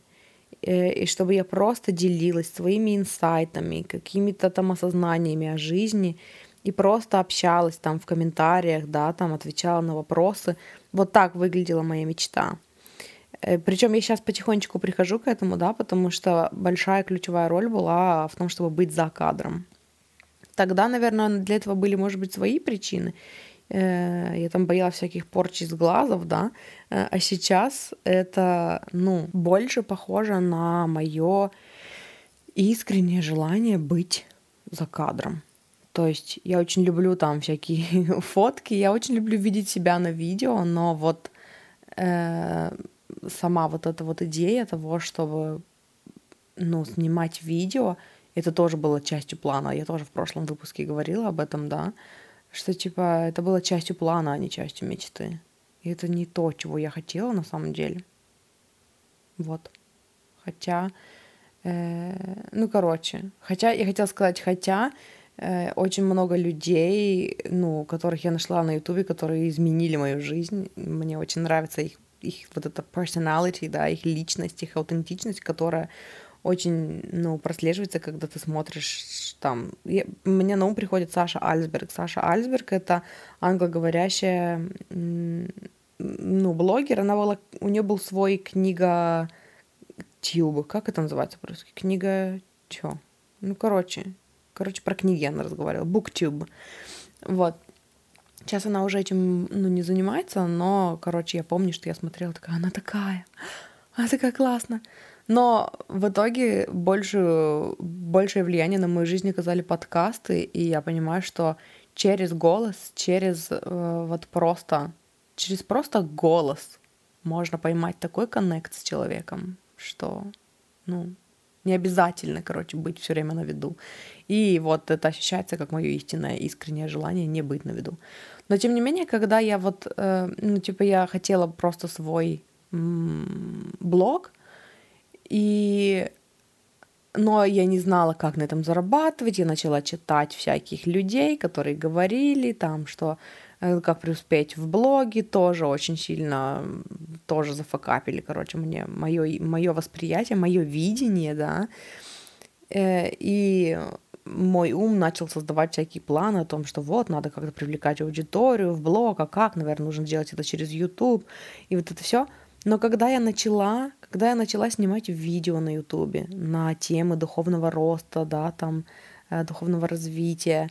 э, и чтобы я просто делилась своими инсайтами, какими-то там осознаниями о жизни, и просто общалась там в комментариях, да, там отвечала на вопросы. Вот так выглядела моя мечта. Э, Причем я сейчас потихонечку прихожу к этому, да, потому что большая ключевая роль была в том, чтобы быть за кадром. Тогда, наверное, для этого были, может быть, свои причины. Э, я там боялась всяких порчи с глазов, да, э, а сейчас это, ну, больше похоже на мое искреннее желание быть за кадром. То есть я очень люблю там всякие <laughs> фотки, я очень люблю видеть себя на видео, но вот э, сама вот эта вот идея того, чтобы ну, снимать видео, это тоже было частью плана. Я тоже в прошлом выпуске говорила об этом, да что типа это было частью плана, а не частью мечты. И это не то, чего я хотела на самом деле. Вот. Хотя, э, ну короче, хотя я хотела сказать, хотя э, очень много людей, ну, которых я нашла на Ютубе, которые изменили мою жизнь. Мне очень нравится их их вот эта personality, да, их личность, их аутентичность, которая очень, ну, прослеживается, когда ты смотришь там... Я, мне на ум приходит Саша Альсберг. Саша Альсберг — это англоговорящая, ну, блогер. Она была... У нее был свой книга Тюб. Как это называется по-русски? Книга... Чё? Ну, короче. Короче, про книги она разговаривала. Буктюб. Вот. Сейчас она уже этим, ну, не занимается, но, короче, я помню, что я смотрела, такая, она такая, она такая классная. Но в итоге больше, большее влияние на мою жизнь оказали подкасты, и я понимаю, что через голос, через э, вот просто, через просто голос можно поймать такой коннект с человеком, что, ну, не обязательно, короче, быть все время на виду. И вот это ощущается как мое истинное искреннее желание не быть на виду. Но тем не менее, когда я вот, э, ну, типа, я хотела просто свой м- блог, и но я не знала, как на этом зарабатывать. Я начала читать всяких людей, которые говорили там, что э, как преуспеть в блоге, тоже очень сильно, тоже зафакапили, короче, мне, мое, мое восприятие, мое видение, да, э, и мой ум начал создавать всякие планы о том, что вот, надо как-то привлекать аудиторию в блог, а как, наверное, нужно делать это через YouTube, и вот это все. Но когда я начала, когда я начала снимать видео на YouTube на темы духовного роста, да, там, э, духовного развития,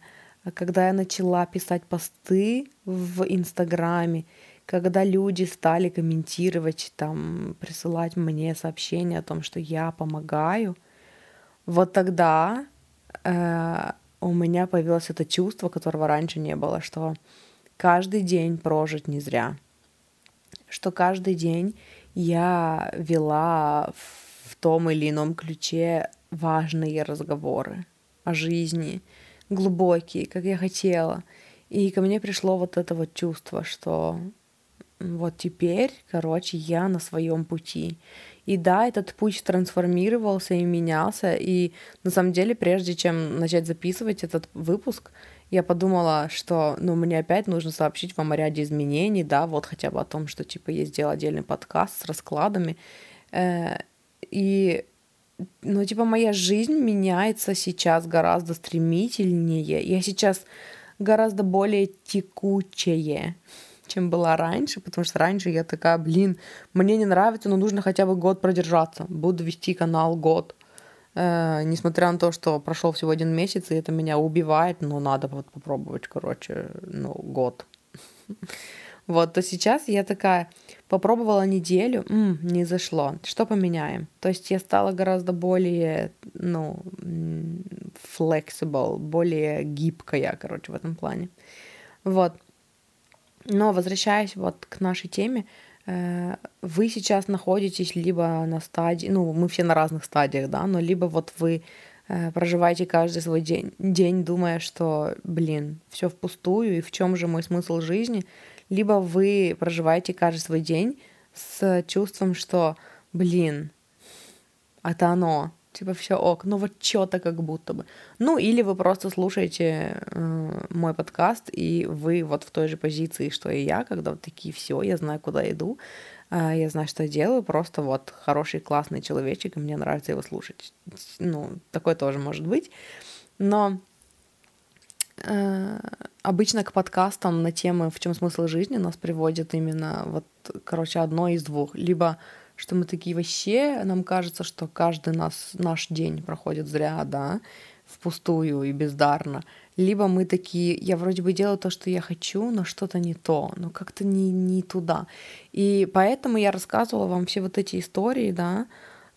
когда я начала писать посты в Инстаграме, когда люди стали комментировать, там, присылать мне сообщения о том, что я помогаю, вот тогда э, у меня появилось это чувство, которого раньше не было, что каждый день прожить не зря, что каждый день я вела в том или ином ключе важные разговоры о жизни, глубокие, как я хотела. И ко мне пришло вот это вот чувство, что вот теперь, короче, я на своем пути. И да, этот путь трансформировался и менялся. И на самом деле, прежде чем начать записывать этот выпуск, я подумала, что, ну, мне опять нужно сообщить вам о ряде изменений, да, вот хотя бы о том, что, типа, я сделала отдельный подкаст с раскладами. Э, и, ну, типа, моя жизнь меняется сейчас гораздо стремительнее. Я сейчас гораздо более текучее чем была раньше, потому что раньше я такая, блин, мне не нравится, но нужно хотя бы год продержаться. Буду вести канал год. Э, несмотря на то, что прошел всего один месяц, и это меня убивает, но надо вот попробовать, короче, ну, год. <laughs> Вот, то сейчас я такая, попробовала неделю, м, не зашло, что поменяем? То есть я стала гораздо более, ну, flexible, более гибкая, короче, в этом плане. Вот. Но возвращаясь вот к нашей теме, вы сейчас находитесь либо на стадии, ну, мы все на разных стадиях, да, но либо вот вы э, проживаете каждый свой день, день, думая, что, блин, все впустую, и в чем же мой смысл жизни, либо вы проживаете каждый свой день с чувством, что, блин, это оно, типа все ок, ну вот что-то как будто бы. Ну или вы просто слушаете э, мой подкаст, и вы вот в той же позиции, что и я, когда вот такие все, я знаю, куда иду, э, я знаю, что делаю, просто вот хороший, классный человечек, и мне нравится его слушать. Ну, такое тоже может быть. Но э, обычно к подкастам на темы «В чем смысл жизни» нас приводит именно вот, короче, одно из двух. Либо что мы такие вообще, нам кажется, что каждый нас, наш день проходит зря, да, впустую и бездарно. Либо мы такие, я вроде бы делаю то, что я хочу, но что-то не то, но как-то не, не туда. И поэтому я рассказывала вам все вот эти истории, да,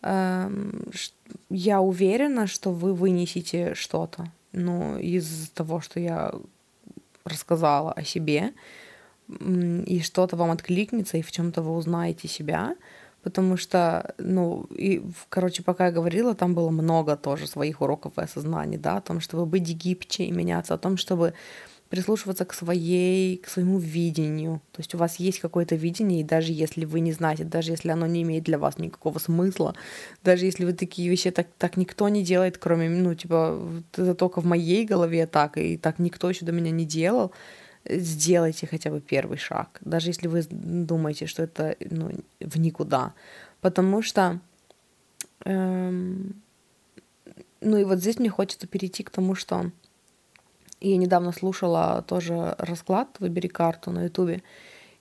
эм, я уверена, что вы вынесете что-то, ну, из того, что я рассказала о себе, и что-то вам откликнется, и в чем-то вы узнаете себя, потому что, ну, и, короче, пока я говорила, там было много тоже своих уроков и осознаний, да, о том, чтобы быть гибче и меняться, о том, чтобы прислушиваться к своей, к своему видению. То есть у вас есть какое-то видение, и даже если вы не знаете, даже если оно не имеет для вас никакого смысла, даже если вы такие вещи так, так никто не делает, кроме, ну, типа, это только в моей голове так, и так никто еще до меня не делал, сделайте хотя бы первый шаг, даже если вы думаете, что это ну, в никуда. Потому что, эм, ну и вот здесь мне хочется перейти к тому, что я недавно слушала тоже расклад «Выбери карту» на ютубе,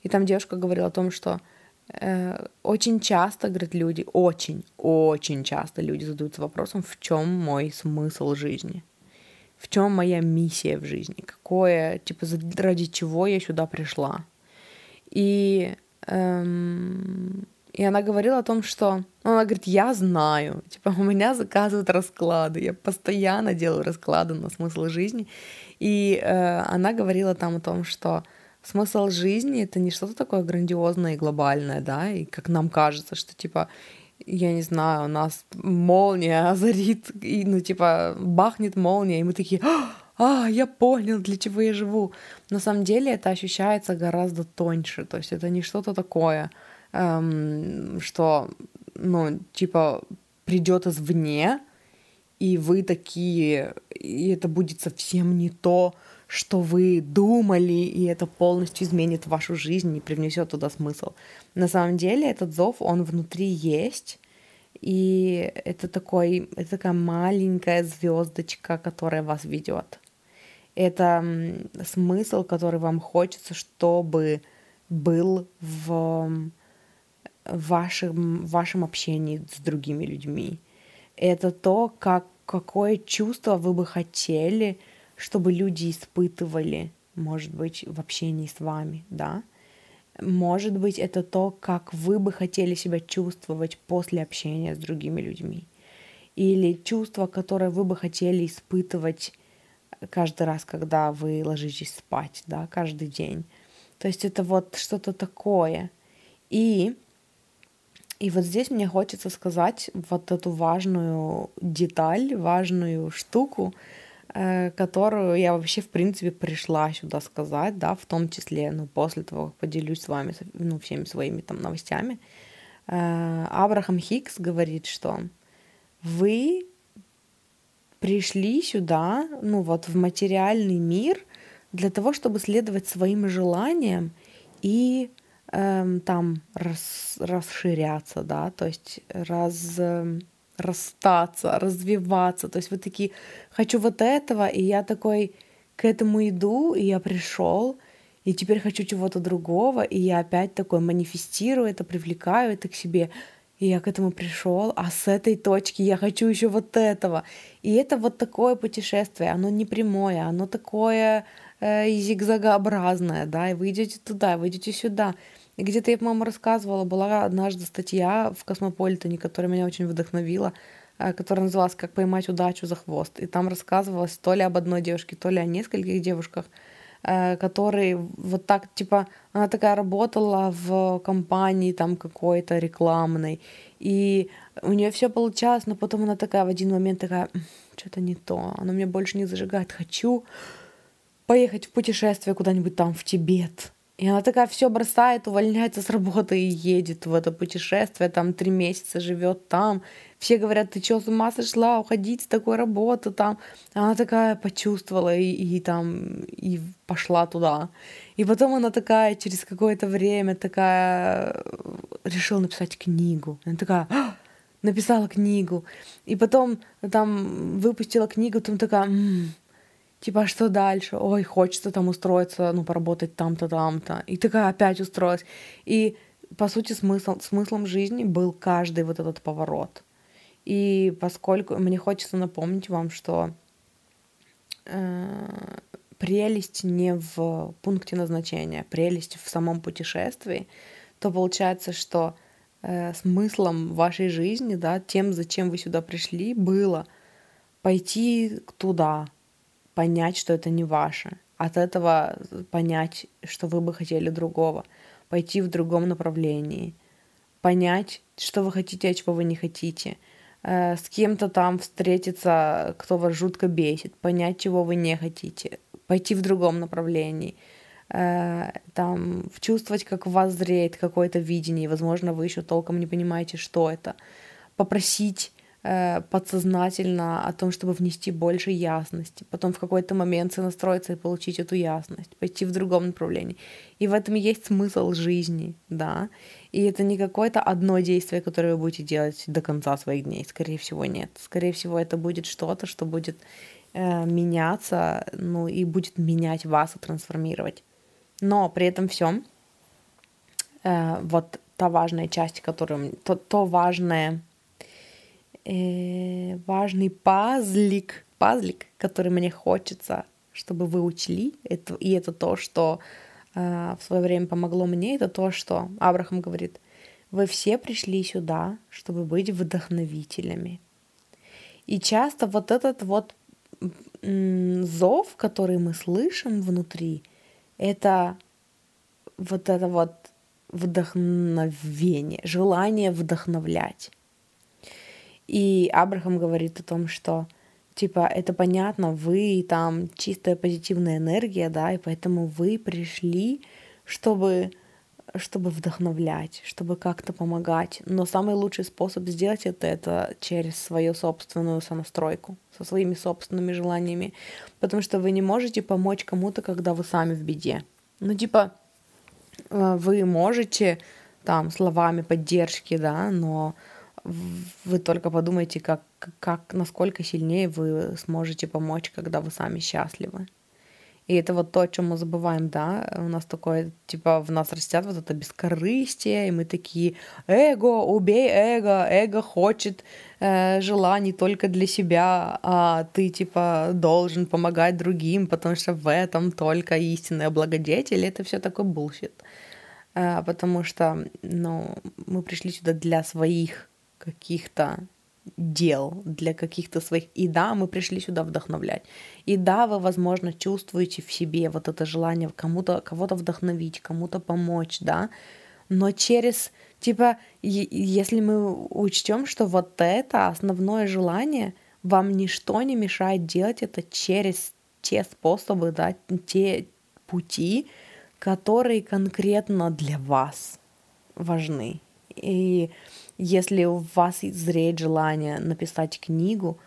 и там девушка говорила о том, что э, очень часто, говорят люди, очень, очень часто люди задаются вопросом, в чем мой смысл жизни в чем моя миссия в жизни, какое, типа, ради чего я сюда пришла. И, эм, и она говорила о том, что... Ну, она говорит, я знаю, типа, у меня заказывают расклады, я постоянно делаю расклады на смысл жизни. И э, она говорила там о том, что смысл жизни — это не что-то такое грандиозное и глобальное, да, и как нам кажется, что, типа, я не знаю, нас молния <laughs> озарит, и, ну, типа, бахнет молния, и мы такие, а, я понял, для чего я живу. На самом деле это ощущается гораздо тоньше, то есть это не что-то такое, эм, что, ну, типа, придет извне, и вы такие, и это будет совсем не то, что вы думали, и это полностью изменит вашу жизнь и привнесет туда смысл. На самом деле этот зов, он внутри есть, и это такой, это такая маленькая звездочка, которая вас ведет. Это смысл, который вам хочется, чтобы был в вашем, вашем общении с другими людьми. Это то, как, какое чувство вы бы хотели, чтобы люди испытывали, может быть, в общении с вами, да. Может быть, это то, как вы бы хотели себя чувствовать после общения с другими людьми. Или чувство, которое вы бы хотели испытывать каждый раз, когда вы ложитесь спать, да, каждый день. То есть это вот что-то такое. И, и вот здесь мне хочется сказать вот эту важную деталь, важную штуку, э, которую я вообще, в принципе, пришла сюда сказать, да, в том числе, ну, после того, как поделюсь с вами, ну, всеми своими там новостями. Э, Абрахам Хикс говорит, что вы пришли сюда, ну вот в материальный мир для того, чтобы следовать своим желаниям и эм, там рас, расширяться, да, то есть раз, э, расстаться, развиваться. То есть вы такие, хочу вот этого, и я такой к этому иду, и я пришел, и теперь хочу чего-то другого, и я опять такой манифестирую это, привлекаю это к себе и я к этому пришел, а с этой точки я хочу еще вот этого. И это вот такое путешествие, оно не прямое, оно такое э, зигзагообразное, да, и вы идете туда, вы идете сюда. И где-то я, по-моему, рассказывала, была однажды статья в Космополитене, которая меня очень вдохновила, э, которая называлась «Как поймать удачу за хвост». И там рассказывалось то ли об одной девушке, то ли о нескольких девушках, Э, который вот так, типа, она такая работала в компании там какой-то рекламной, и у нее все получалось, но потом она такая в один момент такая, что-то не то, она меня больше не зажигает, хочу поехать в путешествие куда-нибудь там в Тибет. И она такая все бросает, увольняется с работы и едет в это путешествие, там три месяца живет там, все говорят, ты что, с ума сошла, уходить с такой работы там. Она такая почувствовала и, и там, и пошла туда. И потом она такая, через какое-то время такая, решила написать книгу. Она такая, «А!» написала книгу. И потом там выпустила книгу, там такая, м-м, типа, а что дальше? Ой, хочется там устроиться, ну, поработать там-то, там-то. И такая опять устроилась. И, по сути, смысл, смыслом жизни был каждый вот этот поворот. И поскольку мне хочется напомнить вам, что э, прелесть не в пункте назначения, прелесть в самом путешествии, то получается, что э, смыслом вашей жизни, да, тем, зачем вы сюда пришли, было пойти туда, понять, что это не ваше, от этого понять, что вы бы хотели другого, пойти в другом направлении, понять, что вы хотите, а чего вы не хотите — Э, с кем-то там встретиться, кто вас жутко бесит, понять, чего вы не хотите, пойти в другом направлении, э, там, чувствовать, как в вас зреет какое-то видение, возможно, вы еще толком не понимаете, что это, попросить подсознательно о том, чтобы внести больше ясности, потом в какой-то момент сонастроиться и получить эту ясность, пойти в другом направлении. И в этом есть смысл жизни, да. И это не какое-то одно действие, которое вы будете делать до конца своих дней. Скорее всего, нет. Скорее всего, это будет что-то, что будет э, меняться, ну и будет менять вас и трансформировать. Но при этом всем э, вот та важная часть, которую то, то важное э, важный пазлик, пазлик, который мне хочется, чтобы вы учли. Это, и это то, что э, в свое время помогло мне. Это то, что Абрахам говорит. Вы все пришли сюда, чтобы быть вдохновителями. И часто вот этот вот зов, который мы слышим внутри, это вот это вот вдохновение, желание вдохновлять. И Абрахам говорит о том, что типа это понятно, вы там чистая позитивная энергия, да, и поэтому вы пришли, чтобы чтобы вдохновлять, чтобы как-то помогать. Но самый лучший способ сделать это это через свою собственную сонастройку, со своими собственными желаниями. Потому что вы не можете помочь кому-то, когда вы сами в беде. Ну, типа, э, вы можете там словами поддержки, да, но вы только подумайте, как, как, насколько сильнее вы сможете помочь, когда вы сами счастливы. И это вот то, о чем мы забываем, да, у нас такое, типа, в нас растет вот это бескорыстие, и мы такие, эго, убей эго, эго хочет э, желаний только для себя, а ты, типа, должен помогать другим, потому что в этом только истинная благодетель, это все такой bullshit. Э, потому что, ну, мы пришли сюда для своих каких-то дел, для каких-то своих... И да, мы пришли сюда вдохновлять. И да, вы, возможно, чувствуете в себе вот это желание кому-то, кого-то вдохновить, кому-то помочь, да, но через, типа, если мы учтем, что вот это основное желание, вам ничто не мешает делать это через те способы, да, те пути, которые конкретно для вас важны. И если у вас зреет желание написать книгу,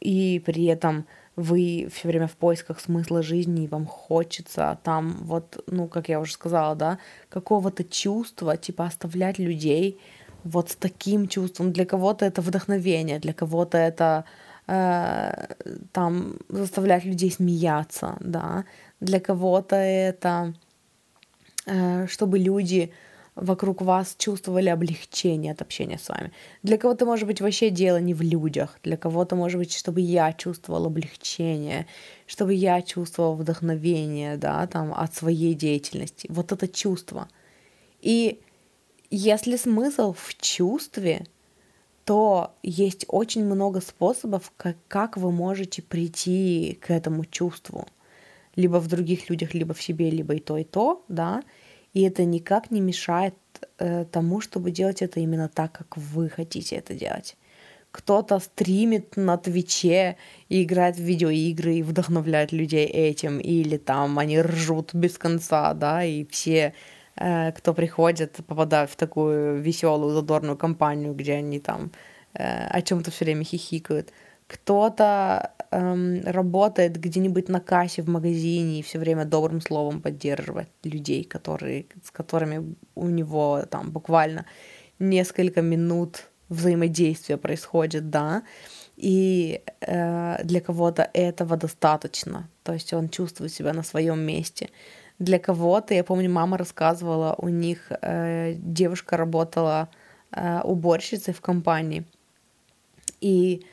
и при этом вы все время в поисках смысла жизни, и вам хочется там вот, ну, как я уже сказала, да, какого-то чувства, типа оставлять людей вот с таким чувством. Для кого-то это вдохновение, для кого-то это э, там заставлять людей смеяться, да, для кого-то это э, чтобы люди вокруг вас чувствовали облегчение от общения с вами. Для кого-то, может быть, вообще дело не в людях. Для кого-то, может быть, чтобы я чувствовал облегчение, чтобы я чувствовал вдохновение, да, там, от своей деятельности. Вот это чувство. И если смысл в чувстве, то есть очень много способов, как, как вы можете прийти к этому чувству. Либо в других людях, либо в себе, либо и то, и то, да. И это никак не мешает э, тому, чтобы делать это именно так, как вы хотите это делать. Кто-то стримит на Твиче и играет в видеоигры и вдохновляет людей этим, или там они ржут без конца, да, и все, э, кто приходит, попадают в такую веселую, задорную компанию, где они там э, о чем-то все время хихикают кто-то эм, работает где-нибудь на кассе в магазине и все время добрым словом поддерживает людей, которые, с которыми у него там буквально несколько минут взаимодействия происходит, да, и э, для кого-то этого достаточно, то есть он чувствует себя на своем месте. Для кого-то, я помню, мама рассказывала, у них э, девушка работала э, уборщицей в компании, и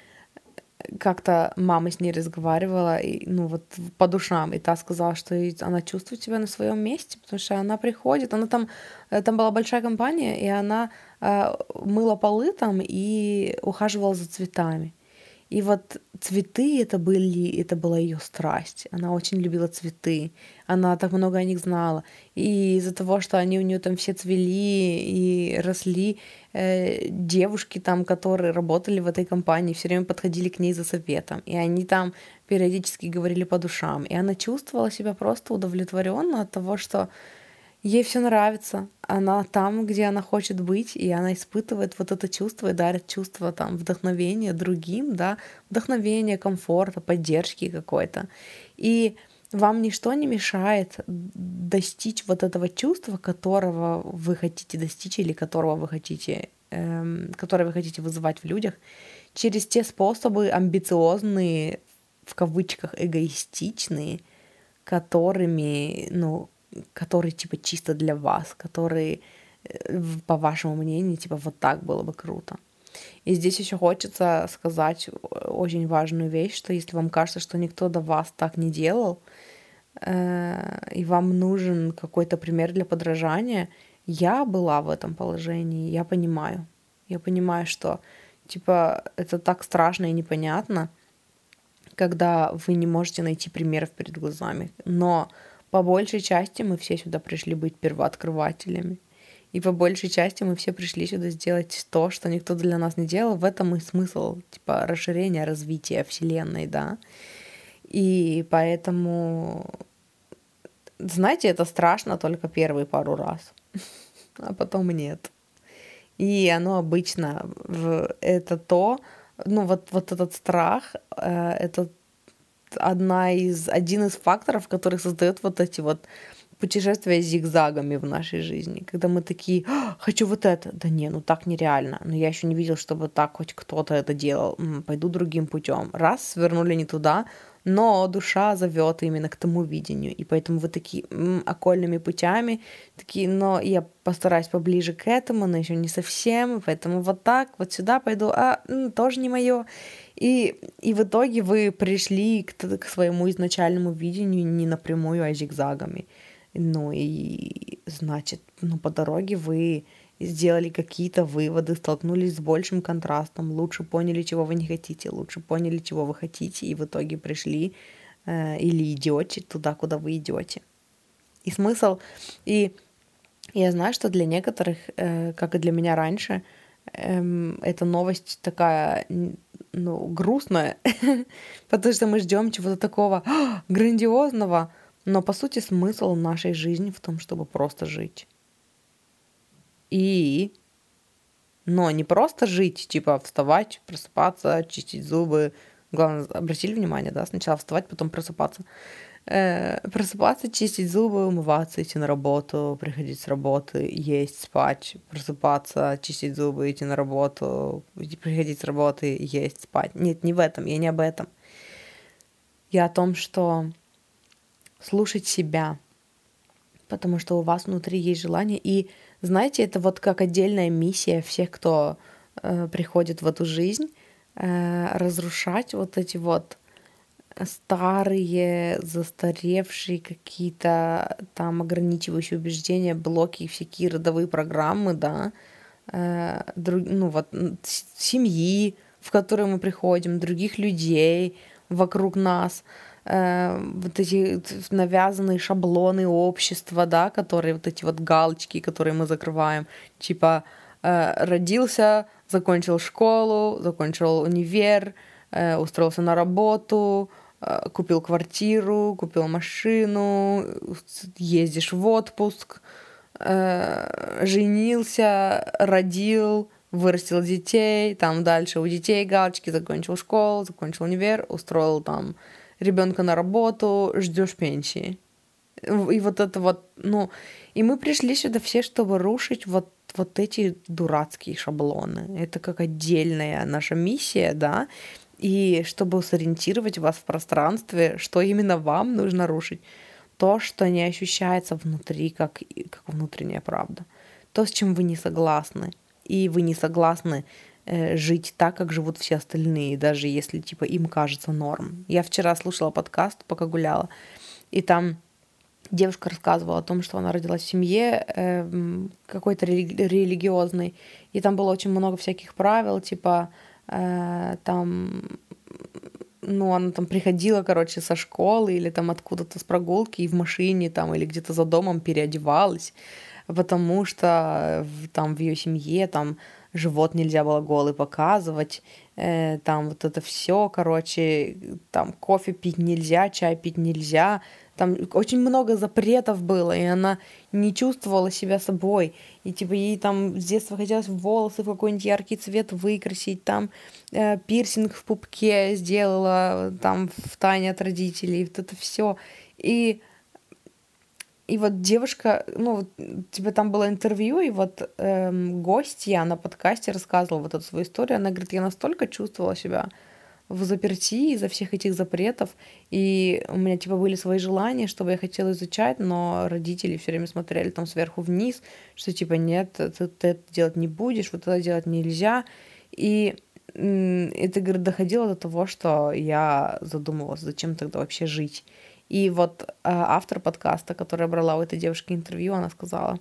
как-то мама с ней разговаривала, и, ну вот по душам, и та сказала, что она чувствует себя на своем месте, потому что она приходит, она там, э, там была большая компания, и она э, мыла полы там и ухаживала за цветами. И вот цветы это были, это была ее страсть. Она очень любила цветы. Она так много о них знала. И из-за того, что они у нее там все цвели и росли, э, девушки там, которые работали в этой компании, все время подходили к ней за советом. И они там периодически говорили по душам. И она чувствовала себя просто удовлетворенно от того, что ей все нравится, она там, где она хочет быть, и она испытывает вот это чувство и дарит чувство там вдохновения другим, да, вдохновения, комфорта, поддержки какой-то. И вам ничто не мешает достичь вот этого чувства, которого вы хотите достичь или которого вы хотите, эм, которое вы хотите вызывать в людях, через те способы амбициозные, в кавычках эгоистичные, которыми, ну, который типа чисто для вас, который, э, по вашему мнению, типа вот так было бы круто. И здесь еще хочется сказать очень важную вещь, что если вам кажется, что никто до вас так не делал, э, и вам нужен какой-то пример для подражания, я была в этом положении, я понимаю. Я понимаю, что типа это так страшно и непонятно, когда вы не можете найти примеров перед глазами. Но по большей части мы все сюда пришли быть первооткрывателями. И по большей части мы все пришли сюда сделать то, что никто для нас не делал. В этом и смысл, типа, расширения, развития Вселенной, да. И поэтому, знаете, это страшно только первые пару раз. <laughs> а потом нет. И оно обычно это то, ну вот, вот этот страх, э, это одна из, один из факторов, который создает вот эти вот путешествия зигзагами в нашей жизни, когда мы такие, «А, хочу вот это, да не, ну так нереально, но я еще не видел, чтобы так хоть кто-то это делал, пойду другим путем. Раз, свернули не туда, но душа зовет именно к тому видению, и поэтому вы такие м, окольными путями, такие, но я постараюсь поближе к этому, но еще не совсем, поэтому вот так, вот сюда пойду, а м, тоже не мое. И, и в итоге вы пришли к, к своему изначальному видению не напрямую, а зигзагами. Ну и значит, ну по дороге вы сделали какие-то выводы, столкнулись с большим контрастом, лучше поняли, чего вы не хотите, лучше поняли, чего вы хотите, и в итоге пришли э, или идете туда, куда вы идете. И смысл, и я знаю, что для некоторых, э, как и для меня раньше, э, эта новость такая, ну, грустная, <laughs> потому что мы ждем чего-то такого грандиозного, но по сути смысл нашей жизни в том, чтобы просто жить. И... Но не просто жить, типа вставать, просыпаться, чистить зубы. Главное, обратили внимание, да, сначала вставать, потом просыпаться. Э, просыпаться, чистить зубы, умываться, идти на работу, приходить с работы, есть, спать, просыпаться, чистить зубы, идти на работу, приходить с работы, есть, спать. Нет, не в этом, я не об этом. Я о том, что слушать себя, потому что у вас внутри есть желание. И знаете, это вот как отдельная миссия всех, кто э, приходит в эту жизнь, э, разрушать вот эти вот старые, застаревшие какие-то там ограничивающие убеждения, блоки, всякие родовые программы, да, э, друг, ну вот семьи, в которые мы приходим, других людей вокруг нас — э, вот эти навязанные шаблоны общества, да, которые вот эти вот галочки, которые мы закрываем, типа э, родился, закончил школу, закончил универ, э, устроился на работу, купил квартиру, купил машину, ездишь в отпуск, э, женился, родил, вырастил детей, там дальше у детей галочки, закончил школу, закончил универ, устроил там ребенка на работу, ждешь пенсии. И вот это вот, ну, и мы пришли сюда все, чтобы рушить вот, вот эти дурацкие шаблоны. Это как отдельная наша миссия, да, и чтобы сориентировать вас в пространстве, что именно вам нужно рушить. То, что не ощущается внутри, как, как внутренняя правда. То, с чем вы не согласны. И вы не согласны Э, жить так, как живут все остальные, даже если типа им кажется норм. Я вчера слушала подкаст, пока гуляла, и там девушка рассказывала о том, что она родилась в семье э, какой-то рели- религиозной, и там было очень много всяких правил, типа э, там ну, она там приходила, короче, со школы или там откуда-то с прогулки и в машине там или где-то за домом переодевалась, потому что там в ее семье там живот нельзя было голый показывать, э, там вот это все, короче, там кофе пить нельзя, чай пить нельзя, там очень много запретов было, и она не чувствовала себя собой, и типа ей там с детства хотелось волосы в какой-нибудь яркий цвет выкрасить, там э, пирсинг в пупке сделала, там в тайне от родителей, вот это все, и и вот девушка, ну, типа там было интервью, и вот эм, гостья на подкасте рассказывала вот эту свою историю. Она говорит, я настолько чувствовала себя в заперти из-за всех этих запретов, и у меня типа были свои желания, чтобы я хотела изучать, но родители все время смотрели там сверху вниз, что типа нет, ты, ты это делать не будешь, вот это делать нельзя. И это, говорит, доходило до того, что я задумывалась, зачем тогда вообще жить. И вот э, автор подкаста, которая брала у этой девушки интервью, она сказала,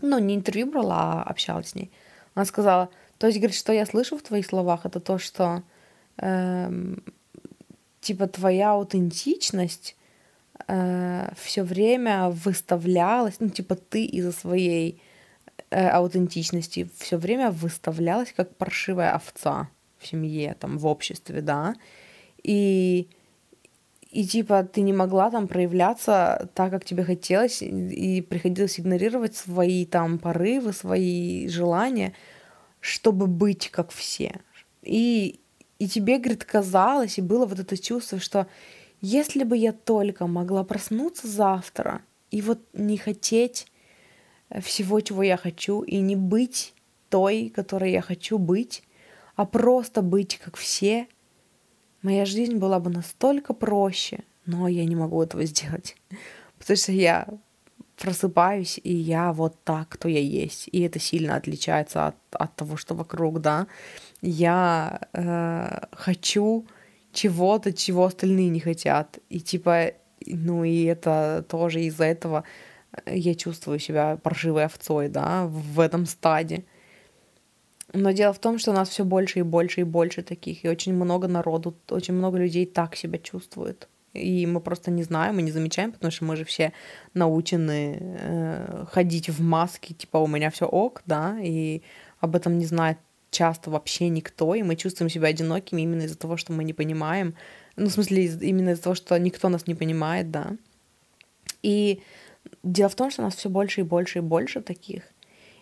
ну, не интервью брала, а общалась с ней. Она сказала, то есть, говорит, что я слышу в твоих словах, это то, что типа твоя аутентичность э, все время выставлялась, ну, типа ты из-за своей э, аутентичности все время выставлялась как паршивая овца в семье, там, в обществе, да, и и типа ты не могла там проявляться так, как тебе хотелось, и приходилось игнорировать свои там порывы, свои желания, чтобы быть как все. И, и тебе, говорит, казалось, и было вот это чувство, что если бы я только могла проснуться завтра и вот не хотеть всего, чего я хочу, и не быть той, которой я хочу быть, а просто быть как все — моя жизнь была бы настолько проще, но я не могу этого сделать, <laughs> потому что я просыпаюсь, и я вот так, кто я есть. И это сильно отличается от, от того, что вокруг, да. Я э, хочу чего-то, чего остальные не хотят. И типа, ну и это тоже из-за этого я чувствую себя паршивой овцой, да, в этом стаде. Но дело в том, что у нас все больше и больше и больше таких, и очень много народу, очень много людей так себя чувствует. И мы просто не знаем и не замечаем, потому что мы же все научены э, ходить в маске, типа у меня все ок, да, и об этом не знает часто вообще никто, и мы чувствуем себя одинокими именно из-за того, что мы не понимаем, ну, в смысле, именно из-за того, что никто нас не понимает, да. И дело в том, что у нас все больше и больше и больше таких,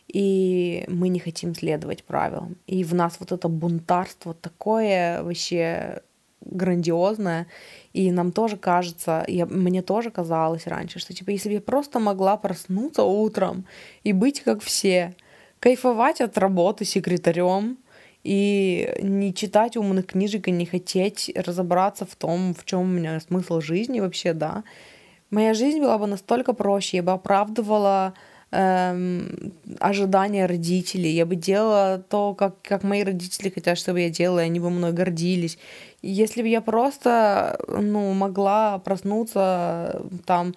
и мы не хотим следовать правилам. И в нас вот это бунтарство такое вообще грандиозное, и нам тоже кажется, я, мне тоже казалось раньше, что типа если бы я просто могла проснуться утром и быть как все, кайфовать от работы секретарем, и не читать умных книжек и не хотеть разобраться в том, в чем у меня смысл жизни вообще, да. Моя жизнь была бы настолько проще, я бы оправдывала эм, ожидания родителей, я бы делала то, как, как мои родители хотят, чтобы я делала, и они бы мной гордились. Если бы я просто, ну, могла проснуться там,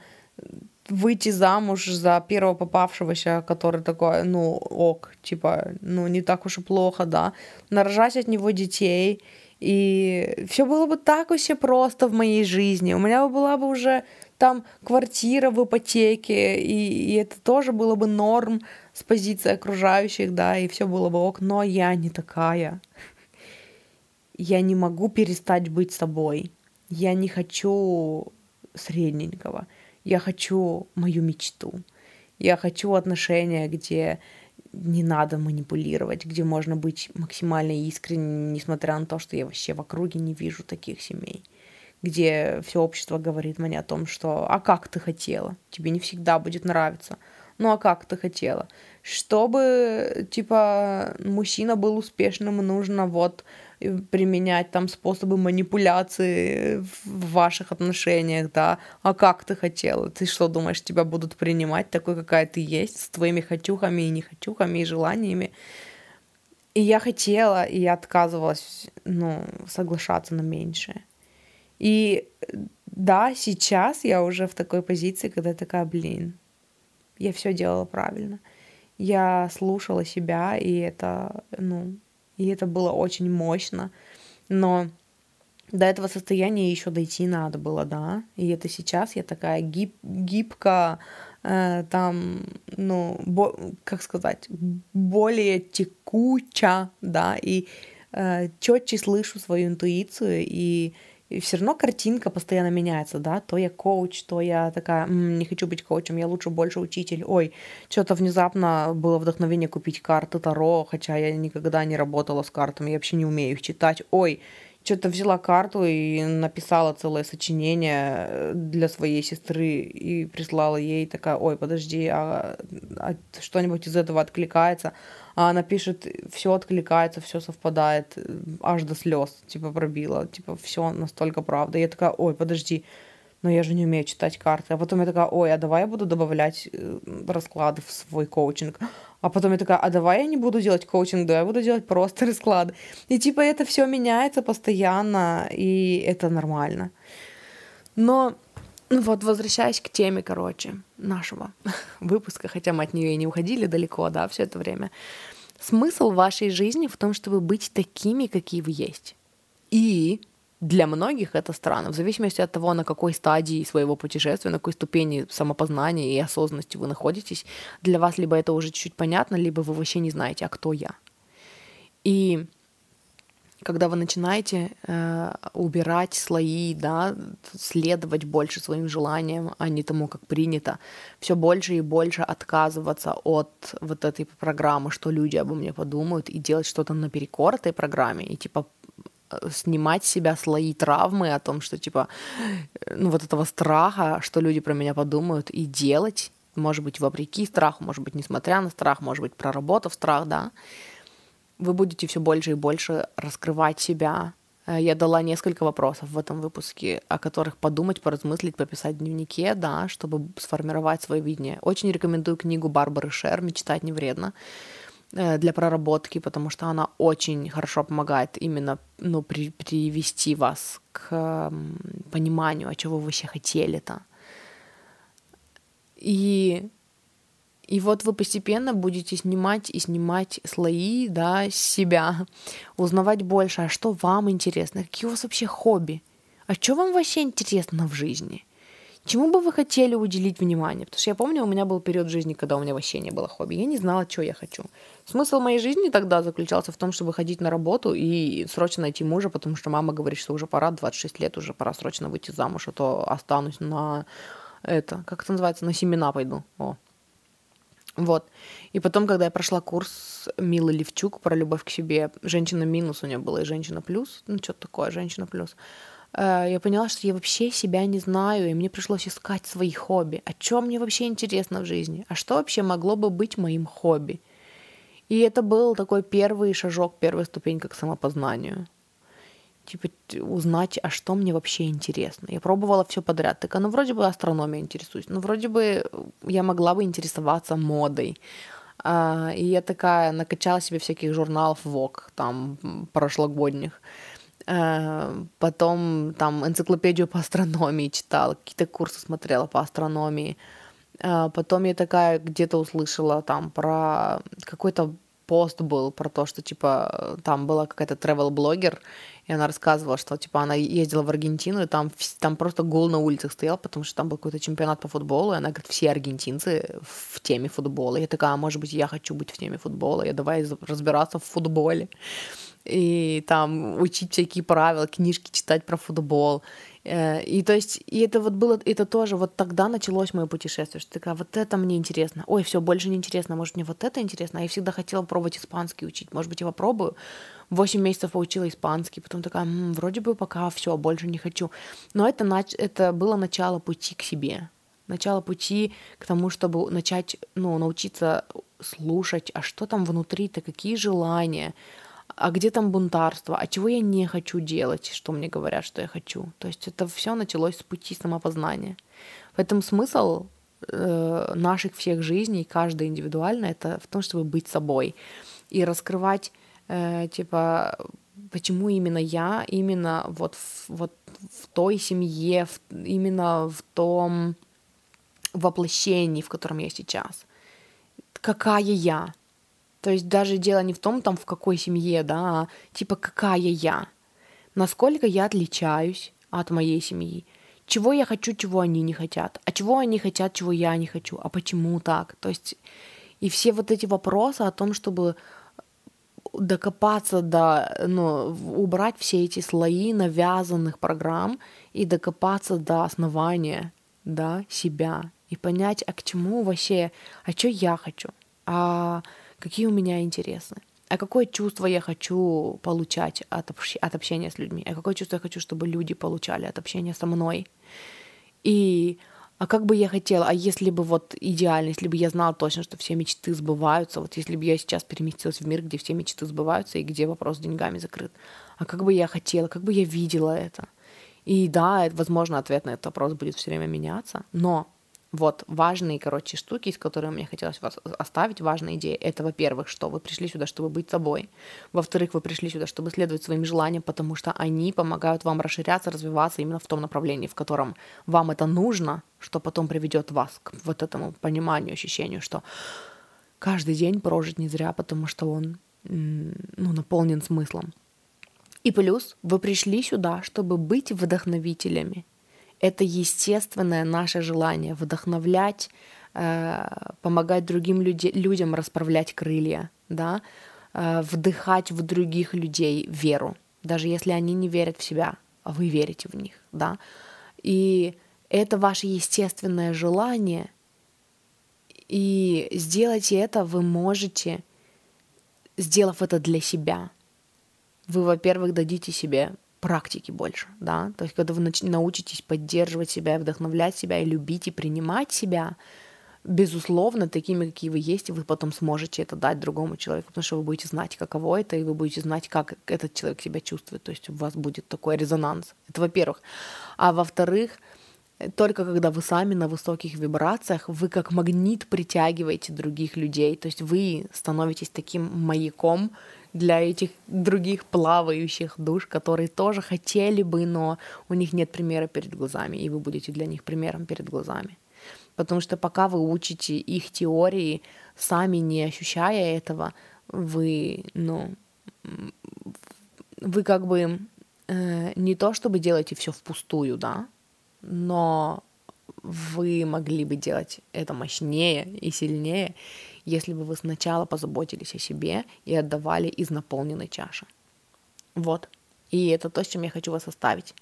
выйти замуж за первого попавшегося, который такой, ну, ок, типа, ну, не так уж и плохо, да, нарожать от него детей, и все было бы так вообще просто в моей жизни. У меня была бы уже там квартира в ипотеке, и, и это тоже было бы норм с позиции окружающих, да, и все было бы ок, но я не такая. Я не могу перестать быть собой. Я не хочу средненького. Я хочу мою мечту. Я хочу отношения, где не надо манипулировать, где можно быть максимально искренним, несмотря на то, что я вообще в округе не вижу таких семей где все общество говорит мне о том, что «а как ты хотела?» Тебе не всегда будет нравиться. Ну а как ты хотела? Чтобы, типа, мужчина был успешным, нужно вот применять там способы манипуляции в ваших отношениях, да. А как ты хотела? Ты что, думаешь, тебя будут принимать такой, какая ты есть, с твоими хотюхами и нехотюхами и желаниями? И я хотела, и я отказывалась, ну, соглашаться на меньшее. И да, сейчас я уже в такой позиции, когда я такая, блин, я все делала правильно. Я слушала себя, и это, ну, и это было очень мощно. Но до этого состояния еще дойти надо было, да. И это сейчас я такая гиб, гибко, э, там, ну, бо, как сказать, более текуча, да, и э, четче слышу свою интуицию и и все равно картинка постоянно меняется, да, то я коуч, то я такая, м-м, не хочу быть коучем, я лучше больше учитель, ой, что-то внезапно было вдохновение купить карты Таро, хотя я никогда не работала с картами, я вообще не умею их читать, ой, что-то взяла карту и написала целое сочинение э, для своей сестры и прислала ей такая, ой, подожди, а, а что-нибудь из этого откликается? А она пишет, все откликается, все совпадает, аж до слез, типа пробила, типа все настолько правда. Я такая, ой, подожди, но я же не умею читать карты. А потом я такая, ой, а давай я буду добавлять э, расклады в свой коучинг. А потом я такая, а давай я не буду делать коучинг, да, я буду делать просто <laughs> расклады. И типа это все меняется постоянно, и это нормально. Но ну вот, возвращаясь к теме, короче, нашего <laughs> выпуска, хотя мы от нее и не уходили далеко, да, все это время. Смысл вашей жизни в том, чтобы быть такими, какие вы есть. И для многих это странно, в зависимости от того, на какой стадии своего путешествия, на какой ступени самопознания и осознанности вы находитесь, для вас либо это уже чуть-чуть понятно, либо вы вообще не знаете, а кто я. И когда вы начинаете э, убирать слои, да, следовать больше своим желаниям, а не тому, как принято, все больше и больше отказываться от вот этой программы, что люди обо мне подумают, и делать что-то наперекор этой программе, и типа э, снимать с себя слои травмы о том, что типа, э, ну вот этого страха, что люди про меня подумают, и делать, может быть, вопреки страху, может быть, несмотря на страх, может быть, проработав страх, да, вы будете все больше и больше раскрывать себя. Э, я дала несколько вопросов в этом выпуске, о которых подумать, поразмыслить, пописать в дневнике, да, чтобы сформировать свое видение. Очень рекомендую книгу Барбары Шер «Мечтать не вредно» э, для проработки, потому что она очень хорошо помогает именно ну, при, привести вас к пониманию, а чего вы вообще хотели-то. И и вот вы постепенно будете снимать и снимать слои, да, с себя, узнавать больше, а что вам интересно, какие у вас вообще хобби, а что вам вообще интересно в жизни, чему бы вы хотели уделить внимание. Потому что я помню, у меня был период жизни, когда у меня вообще не было хобби, я не знала, что я хочу. Смысл моей жизни тогда заключался в том, чтобы ходить на работу и срочно найти мужа, потому что мама говорит, что уже пора, 26 лет, уже пора срочно выйти замуж, а то останусь на это, как это называется, на семена пойду. О, вот. И потом, когда я прошла курс Милы Левчук про любовь к себе, женщина минус у нее была и женщина плюс, ну что-то такое, женщина плюс, э, я поняла, что я вообще себя не знаю, и мне пришлось искать свои хобби. А что мне вообще интересно в жизни? А что вообще могло бы быть моим хобби? И это был такой первый шажок, первая ступенька к самопознанию типа узнать, а что мне вообще интересно. Я пробовала все подряд. Так, ну вроде бы астрономия интересуюсь, ну вроде бы я могла бы интересоваться модой. А, и я такая накачала себе всяких журналов Vogue, там, прошлогодних. А, потом там энциклопедию по астрономии читала, какие-то курсы смотрела по астрономии. А, потом я такая где-то услышала там про какой-то пост был про то, что, типа, там была какая-то travel-блогер, и она рассказывала, что, типа, она ездила в Аргентину, и там, там просто гол на улицах стоял, потому что там был какой-то чемпионат по футболу, и она говорит, все аргентинцы в теме футбола. Я такая, а может быть, я хочу быть в теме футбола, я давай разбираться в футболе. И там учить всякие правила, книжки читать про футбол. Э, и то есть, и это вот было, это тоже, вот тогда началось мое путешествие, что такая, вот это мне интересно, ой, все, больше не интересно, может, мне вот это интересно, а я всегда хотела пробовать испанский учить, может быть, я попробую, восемь месяцев поучила испанский, потом такая, м-м, вроде бы пока все, больше не хочу. Но это, нач- это было начало пути к себе, начало пути к тому, чтобы начать, ну, научиться слушать, а что там внутри-то, какие желания, а где там бунтарство, а чего я не хочу делать, что мне говорят, что я хочу. То есть это все началось с пути самопознания. Поэтому смысл э, наших всех жизней, каждой индивидуально, это в том, чтобы быть собой и раскрывать, э, типа, почему именно я, именно вот в, вот в той семье, в, именно в том воплощении, в котором я сейчас. Какая я? То есть даже дело не в том, там, в какой семье, да, а типа какая я, насколько я отличаюсь от моей семьи, чего я хочу, чего они не хотят, а чего они хотят, чего я не хочу, а почему так. То есть и все вот эти вопросы о том, чтобы докопаться до, ну, убрать все эти слои навязанных программ и докопаться до основания, да, себя и понять, а к чему вообще, а что я хочу, а какие у меня интересы, а какое чувство я хочу получать от, общ... от общения с людьми, а какое чувство я хочу, чтобы люди получали от общения со мной. И а как бы я хотела, а если бы вот идеально, если бы я знала точно, что все мечты сбываются, вот если бы я сейчас переместилась в мир, где все мечты сбываются и где вопрос с деньгами закрыт, а как бы я хотела, как бы я видела это. И да, возможно, ответ на этот вопрос будет все время меняться, но вот важные, короче, штуки, с которыми мне хотелось вас оставить, важная идея. Это, во-первых, что вы пришли сюда, чтобы быть собой. Во-вторых, вы пришли сюда, чтобы следовать своим желаниям, потому что они помогают вам расширяться, развиваться именно в том направлении, в котором вам это нужно, что потом приведет вас к вот этому пониманию, ощущению, что каждый день прожить не зря, потому что он ну, наполнен смыслом. И плюс вы пришли сюда, чтобы быть вдохновителями, это естественное наше желание вдохновлять, э, помогать другим люди, людям расправлять крылья, да, э, вдыхать в других людей веру. даже если они не верят в себя, а вы верите в них, да. И это ваше естественное желание, и сделать это вы можете, сделав это для себя. Вы, во-первых, дадите себе практики больше, да, то есть когда вы научитесь поддерживать себя, вдохновлять себя и любить и принимать себя, безусловно, такими, какие вы есть, вы потом сможете это дать другому человеку, потому что вы будете знать, каково это, и вы будете знать, как этот человек себя чувствует. То есть у вас будет такой резонанс. Это во-первых. А во-вторых, только когда вы сами на высоких вибрациях, вы как магнит притягиваете других людей. То есть вы становитесь таким маяком для этих других плавающих душ, которые тоже хотели бы, но у них нет примера перед глазами, и вы будете для них примером перед глазами. Потому что пока вы учите их теории, сами не ощущая этого, вы, ну, вы как бы э, не то чтобы делаете все впустую, да, но вы могли бы делать это мощнее и сильнее, если бы вы сначала позаботились о себе и отдавали из наполненной чаши. Вот. И это то, с чем я хочу вас оставить.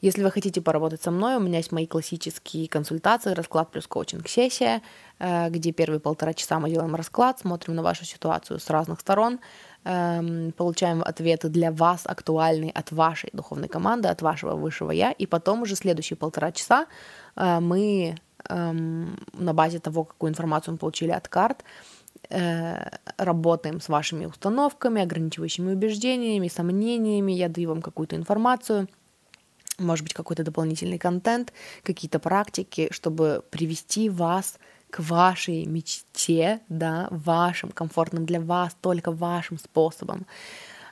Если вы хотите поработать со мной, у меня есть мои классические консультации, расклад плюс коучинг-сессия, э, где первые полтора часа мы делаем расклад, смотрим на вашу ситуацию с разных сторон, эм, получаем ответы для вас актуальные от вашей духовной команды, от вашего высшего я, и потом уже следующие полтора часа э, мы эм, на базе того, какую информацию мы получили от карт, Э, работаем с вашими установками, ограничивающими убеждениями, сомнениями, я даю вам какую-то информацию, может быть, какой-то дополнительный контент, какие-то практики, чтобы привести вас к вашей мечте, да, вашим, комфортным для вас, только вашим способом.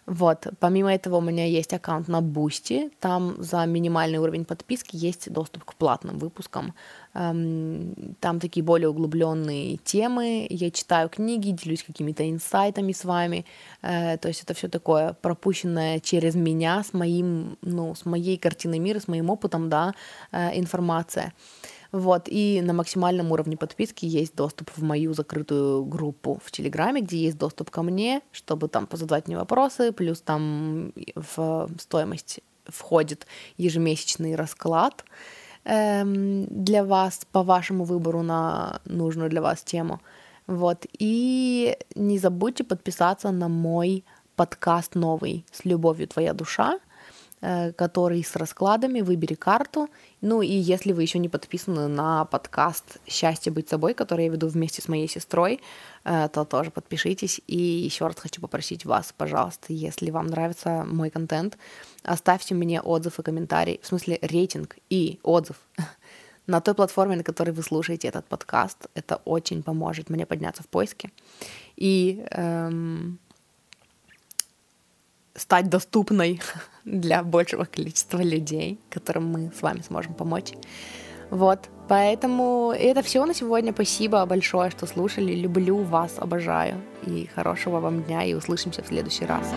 Вот, помимо этого у меня есть аккаунт на Boosty, там за минимальный уровень подписки есть доступ к платным выпускам. Эм, там такие более углубленные темы, я читаю книги, делюсь какими-то инсайтами с вами, э, то есть это все такое пропущенное через меня, с моим, ну, с моей картиной мира, с моим опытом, да, э, информация. Вот, и на максимальном уровне подписки есть доступ в мою закрытую группу в Телеграме, где есть доступ ко мне, чтобы там позадавать мне вопросы, плюс там в стоимость входит ежемесячный расклад эм, для вас по вашему выбору на нужную для вас тему. Вот, и не забудьте подписаться на мой подкаст новый «С любовью твоя душа», который с раскладами, выбери карту. Ну и если вы еще не подписаны на подкаст «Счастье быть собой», который я веду вместе с моей сестрой, э, то тоже подпишитесь. И еще раз хочу попросить вас, пожалуйста, если вам нравится мой контент, оставьте мне отзыв и комментарий, в смысле рейтинг и отзыв <laughs> на той платформе, на которой вы слушаете этот подкаст. Это очень поможет мне подняться в поиске. И эм, стать доступной для большего количества людей, которым мы с вами сможем помочь. Вот, поэтому это все на сегодня. Спасибо большое, что слушали. Люблю вас, обожаю. И хорошего вам дня, и услышимся в следующий раз.